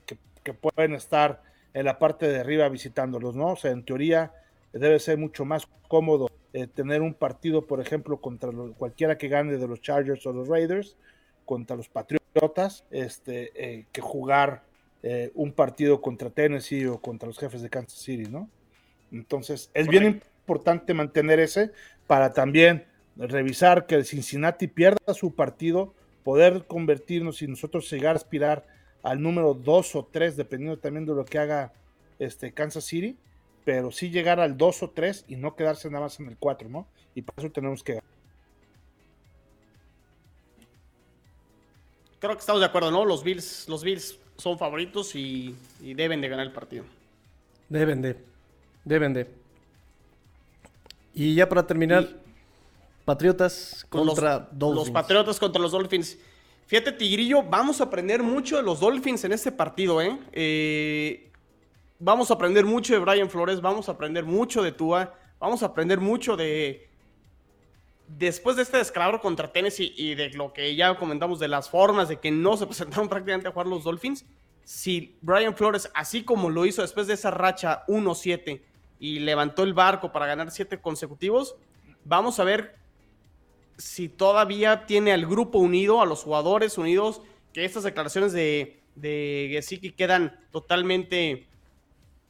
que, que pueden estar en la parte de arriba visitándolos, ¿no? O sea, en teoría debe ser mucho más cómodo eh, tener un partido, por ejemplo, contra cualquiera que gane de los Chargers o los Raiders, contra los Patriotas, este, eh, que jugar eh, un partido contra Tennessee o contra los jefes de Kansas City, ¿no? Entonces, es bien importante mantener ese para también revisar que el Cincinnati pierda su partido, poder convertirnos y nosotros llegar a aspirar al número 2 o 3, dependiendo también de lo que haga este Kansas City, pero sí llegar al 2 o 3 y no quedarse nada más en el 4, ¿no? Y por eso tenemos que... Creo que estamos de acuerdo, ¿no? Los Bills, los Bills son favoritos y, deben de ganar el partido. Deben de, deben de. Y ya para terminar, Patriotas contra los, Dolphins. Los Patriotas contra los Dolphins. Fíjate, Tigrillo, vamos a aprender mucho de los Dolphins en este partido, ¿eh? ¿eh? Vamos a aprender mucho de Brian Flores, vamos a aprender mucho de Tua, vamos a aprender mucho de... Después de este descalabro contra Tennessee y de lo que ya comentamos de las formas de que no se presentaron prácticamente a jugar los Dolphins, si Brian Flores, así como lo hizo después de esa racha 1-7 y levantó el barco para ganar 7 consecutivos, vamos a ver si todavía tiene al grupo unido, a los jugadores unidos, que estas declaraciones de, de Gesicki quedan totalmente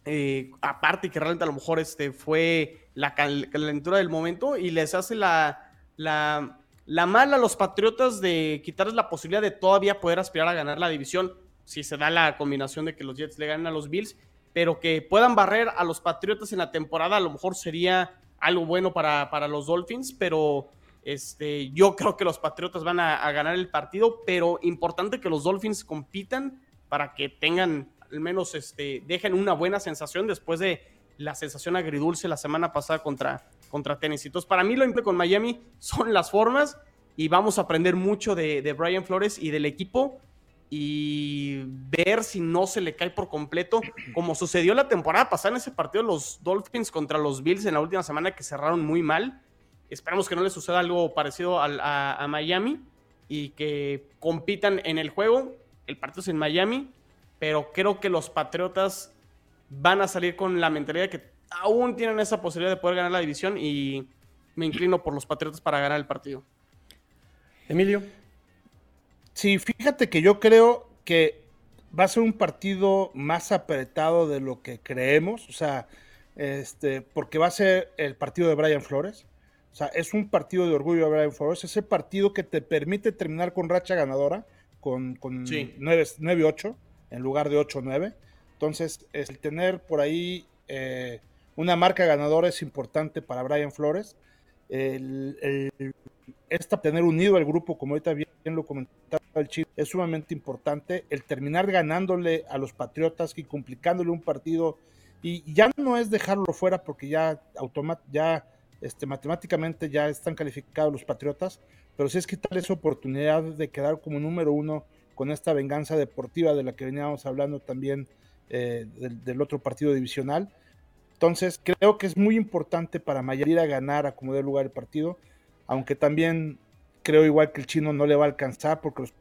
eh, aparte y que realmente a lo mejor este fue la calentura del momento y les hace la, la, la mala a los Patriotas de quitarles la posibilidad de todavía poder aspirar a ganar la división si se da la combinación de que los Jets le ganen a los Bills, pero que puedan barrer a los Patriotas en la temporada a lo mejor sería algo bueno para, para los Dolphins, pero este, yo creo que los Patriotas van a, ganar el partido, pero importante que los Dolphins compitan para que tengan, al menos, este, dejen una buena sensación después de la sensación agridulce la semana pasada contra, contra Tennessee. Entonces, para mí lo importante con Miami son las formas y vamos a aprender mucho de, de Brian Flores y del equipo y ver si no se le cae por completo, como sucedió la temporada pasada en ese partido los Dolphins contra los Bills en la última semana que cerraron muy mal Esperamos que no le suceda algo parecido a, Miami y que compitan en el juego. El partido es en Miami, pero creo que los Patriotas van a salir con la mentalidad de que aún tienen esa posibilidad de poder ganar la división y me inclino por los Patriotas para ganar el partido. Emilio. Sí, fíjate que yo creo que va a ser un partido más apretado de lo que creemos, o sea, este, porque va a ser el partido de Brian Flores. O sea, es un partido de orgullo de Brian Flores, es el partido que te permite terminar con racha ganadora, con, con 9-8 en lugar de 8-9. Entonces, el tener por ahí eh, una marca ganadora es importante para Brian Flores. El, el, esta, tener unido al grupo, como ahorita bien lo comentaba el Chile, es sumamente importante. El terminar ganándole a los Patriotas y complicándole un partido, y ya no es dejarlo fuera porque ya, automat, ya este, matemáticamente ya están calificados los Patriotas, pero sí es quitarles oportunidad de quedar como número uno con esta venganza deportiva de la que veníamos hablando también eh, del, otro partido divisional. Entonces, creo que es muy importante para Mayer ir a ganar a como dé lugar el partido aunque también creo igual que el chino no le va a alcanzar porque los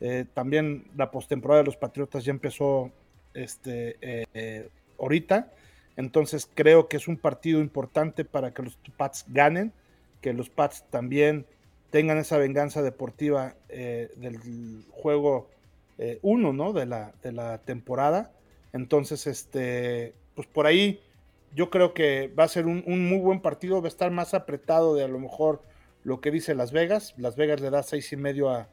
eh, también la postemporada de los Patriotas ya empezó este, eh, ahorita, entonces creo que es un partido importante para que los Pats ganen, que los Pats también tengan esa venganza deportiva eh, del juego 1, ¿no? De la, de la temporada. Entonces, este, pues por ahí yo creo que va a ser un, muy buen partido, va a estar más apretado de a lo mejor lo que dice Las Vegas. Las Vegas le da seis y medio a,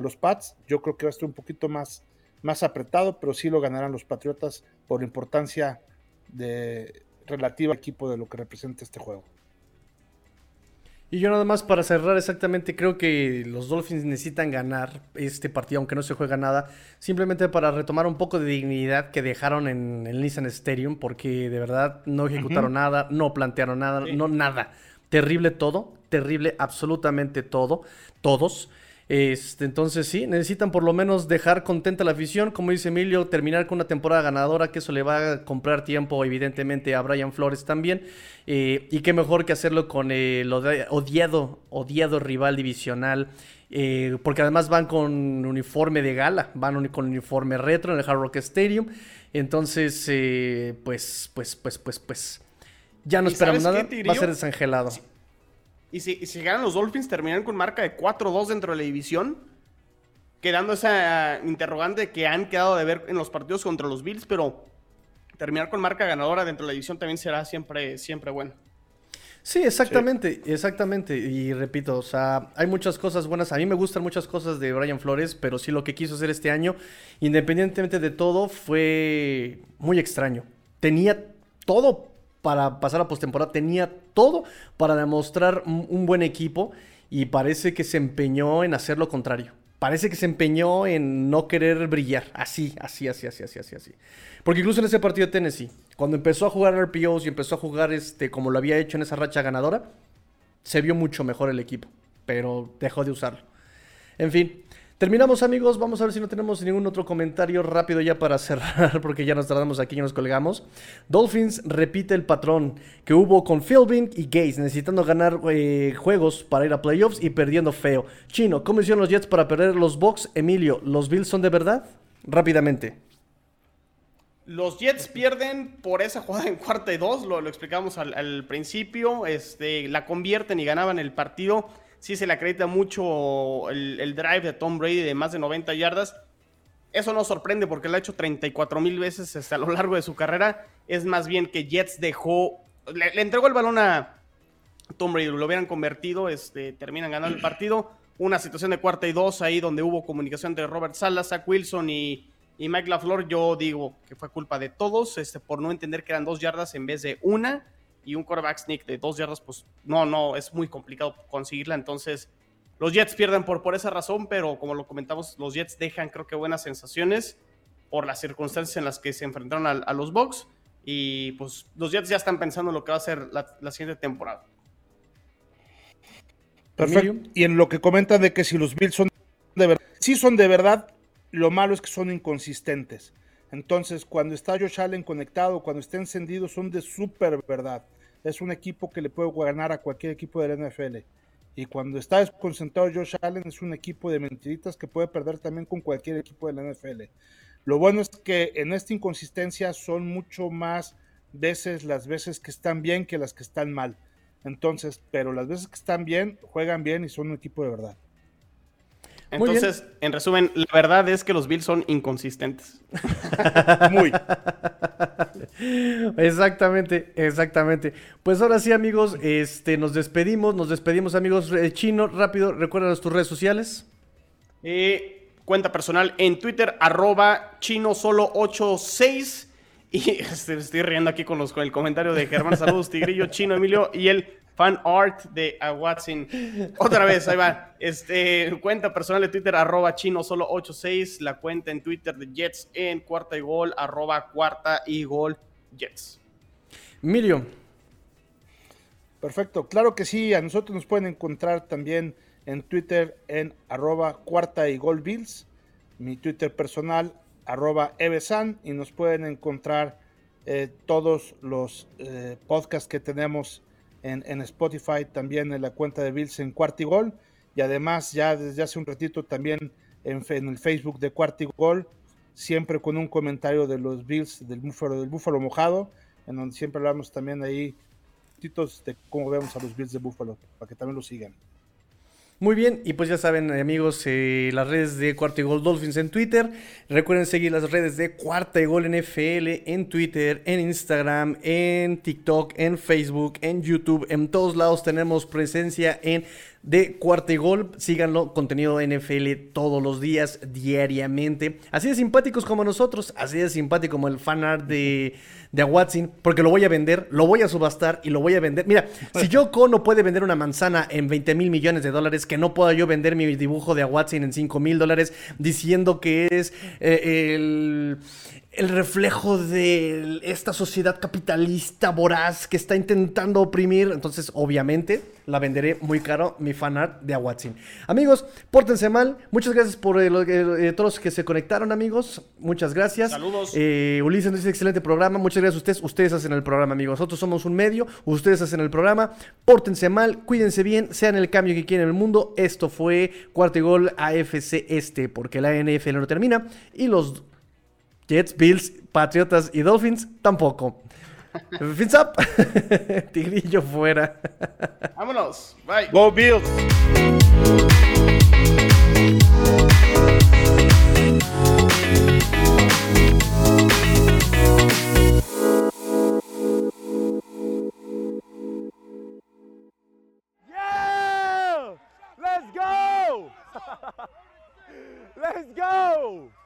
los Pats. Yo creo que va a estar un poquito más, más apretado, pero sí lo ganarán los Patriotas por importancia de relativa al equipo de lo que representa este juego. Y yo nada más para cerrar exactamente, creo que los Dolphins necesitan ganar este partido, aunque no se juega nada, simplemente para retomar un poco de dignidad que dejaron en el Nissan Stadium, porque de verdad no ejecutaron nada, no plantearon nada, no nada. Terrible todo, terrible absolutamente todo, todos. Este, entonces sí, necesitan por lo menos dejar contenta la afición, como dice Emilio, terminar con una temporada ganadora, que eso le va a comprar tiempo evidentemente a Brian Flores también. Eh, y qué mejor que hacerlo con el odiado, odiado rival divisional. Eh, porque además van con uniforme de gala, van con uniforme retro en el Hard Rock Stadium. Entonces, eh, pues, pues, pues, pues, pues, ya no esperamos nada. Va a ser desangelado. Y si, si ganan los Dolphins, terminan con marca de 4-2 dentro de la división. Quedando esa interrogante que han quedado de ver en los partidos contra los Bills, pero terminar con marca ganadora dentro de la división también será siempre, siempre bueno. Sí, exactamente, exactamente. Y repito, o sea, hay muchas cosas buenas. A mí me gustan muchas cosas de Brian Flores, pero sí lo que quiso hacer este año, independientemente de todo, fue muy extraño. Tenía todo para pasar a postemporada, tenía todo para demostrar un buen equipo y parece que se empeñó en hacer lo contrario. Parece que se empeñó en no querer brillar. Así, así, así, así, así, así, así. Porque incluso en ese partido de Tennessee, cuando empezó a jugar RPOs y empezó a jugar este, como lo había hecho en esa racha ganadora, se vio mucho mejor el equipo. Pero dejó de usarlo. En fin, Terminamos amigos, vamos a ver si no tenemos ningún otro comentario rápido ya para cerrar porque ya nos tardamos aquí y nos colgamos. Dolphins repite el patrón que hubo con Philbin y Gates necesitando ganar eh, juegos para ir a playoffs y perdiendo feo. Chino, ¿cómo hicieron los Jets para perder los Bucks? Emilio, ¿los Bills son de verdad? Rápidamente. Los Jets pierden por esa jugada en cuarta y dos, lo, explicamos al, principio, este, la convierten y ganaban el partido sí se le acredita mucho el, drive de Tom Brady de más de 90 yardas. Eso no sorprende porque lo ha hecho 34 mil veces este, a lo largo de su carrera. Es más bien que Jets dejó, le, entregó el balón a Tom Brady, lo hubieran convertido, este, terminan ganando el partido. Una situación de cuarta y dos ahí donde hubo comunicación de Robert Salas, Zach Wilson y, y Mike LaFleur. Yo digo que fue culpa de todos este, por no entender que eran dos yardas en vez de una y un quarterback sneak de dos yardas, pues no, no, es muy complicado conseguirla. Entonces, los Jets pierden por, por esa razón, pero como lo comentamos, los Jets dejan creo que buenas sensaciones por las circunstancias en las que se enfrentaron a, los Bucks. Y pues los Jets ya están pensando en lo que va a ser la, siguiente temporada. Perfecto. Y en lo que comentan de que si los Bills son de verdad, sí son de verdad, lo malo es que son inconsistentes. Entonces, cuando está Josh Allen conectado, cuando está encendido, son de súper verdad es un equipo que le puede ganar a cualquier equipo de la NFL. Y cuando está desconcentrado Josh Allen es un equipo de mentiritas que puede perder también con cualquier equipo de la NFL. Lo bueno es que en esta inconsistencia son mucho más veces las veces que están bien que las que están mal. Entonces, pero las veces que están bien, juegan bien y son un equipo de verdad. Entonces, en resumen, la verdad es que los Bills son inconsistentes. Muy. Exactamente, exactamente. Pues ahora sí, amigos, este, nos despedimos, nos despedimos, amigos. Eh, Chino, rápido, recuérdanos tus redes sociales. Eh, cuenta personal en Twitter, arroba chino solo 86. Y este, estoy riendo aquí con, los, con el comentario de Germán. Saludos, Tigrillo, Chino, Emilio y el fan art de a Watson. Otra vez, ahí va. Este, cuenta personal de Twitter, arroba chino solo 86. La cuenta en Twitter de Jets en cuarta y gol, arroba cuarta y gol Jets. Emilio. Perfecto, claro que sí. A nosotros nos pueden encontrar también en Twitter en arroba cuarta y gol Bills. Mi Twitter personal, arroba Evesan. Y nos pueden encontrar eh, todos los eh, podcasts que tenemos en, Spotify, también en la cuenta de Bills en Cuartigol y además ya desde hace un ratito también en, el Facebook de Cuartigol, siempre con un comentario de los Bills del Búfalo, del Búfalo mojado, en donde siempre hablamos también ahí de cómo vemos a los Bills de Búfalo, para que también lo sigan. Muy bien, y pues ya saben, amigos, eh, las redes de Cuarta y Gol Dolphins en Twitter. Recuerden seguir las redes de Cuarta y Gol NFL en Twitter, en Instagram, en TikTok, en Facebook, en YouTube. En todos lados tenemos presencia en de Cuarta y Gol. Síganlo, contenido NFL todos los días, diariamente. Así de simpáticos como nosotros, así de simpático como el fanart de, de Watson, porque lo voy a vender, lo voy a subastar y lo voy a vender. Mira, si yo no puede vender una manzana en 20 mil millones de dólares, que no pueda yo vender mi dibujo de Watson en 5 mil dólares diciendo que es eh, el el reflejo de esta sociedad capitalista voraz que está intentando oprimir. Entonces, obviamente, la venderé muy caro, mi fanart de Aguatzin. Amigos, pórtense mal. Muchas gracias por eh, eh, todos los que se conectaron, amigos. Muchas gracias. Saludos. Eh, Ulises nos dice excelente programa. Muchas gracias a ustedes. Ustedes hacen el programa, amigos. Nosotros somos un medio. Ustedes hacen el programa. Pórtense mal, cuídense bien, sean el cambio que quieren en el mundo. Esto fue Cuarto y Gol AFC Este, porque la NFL no termina. Y los Jets, Bills, Patriotas y Dolphins tampoco. Fins up. Tigrillo fuera. Vámonos. Bye. Go Bills. Yeah! Let's go!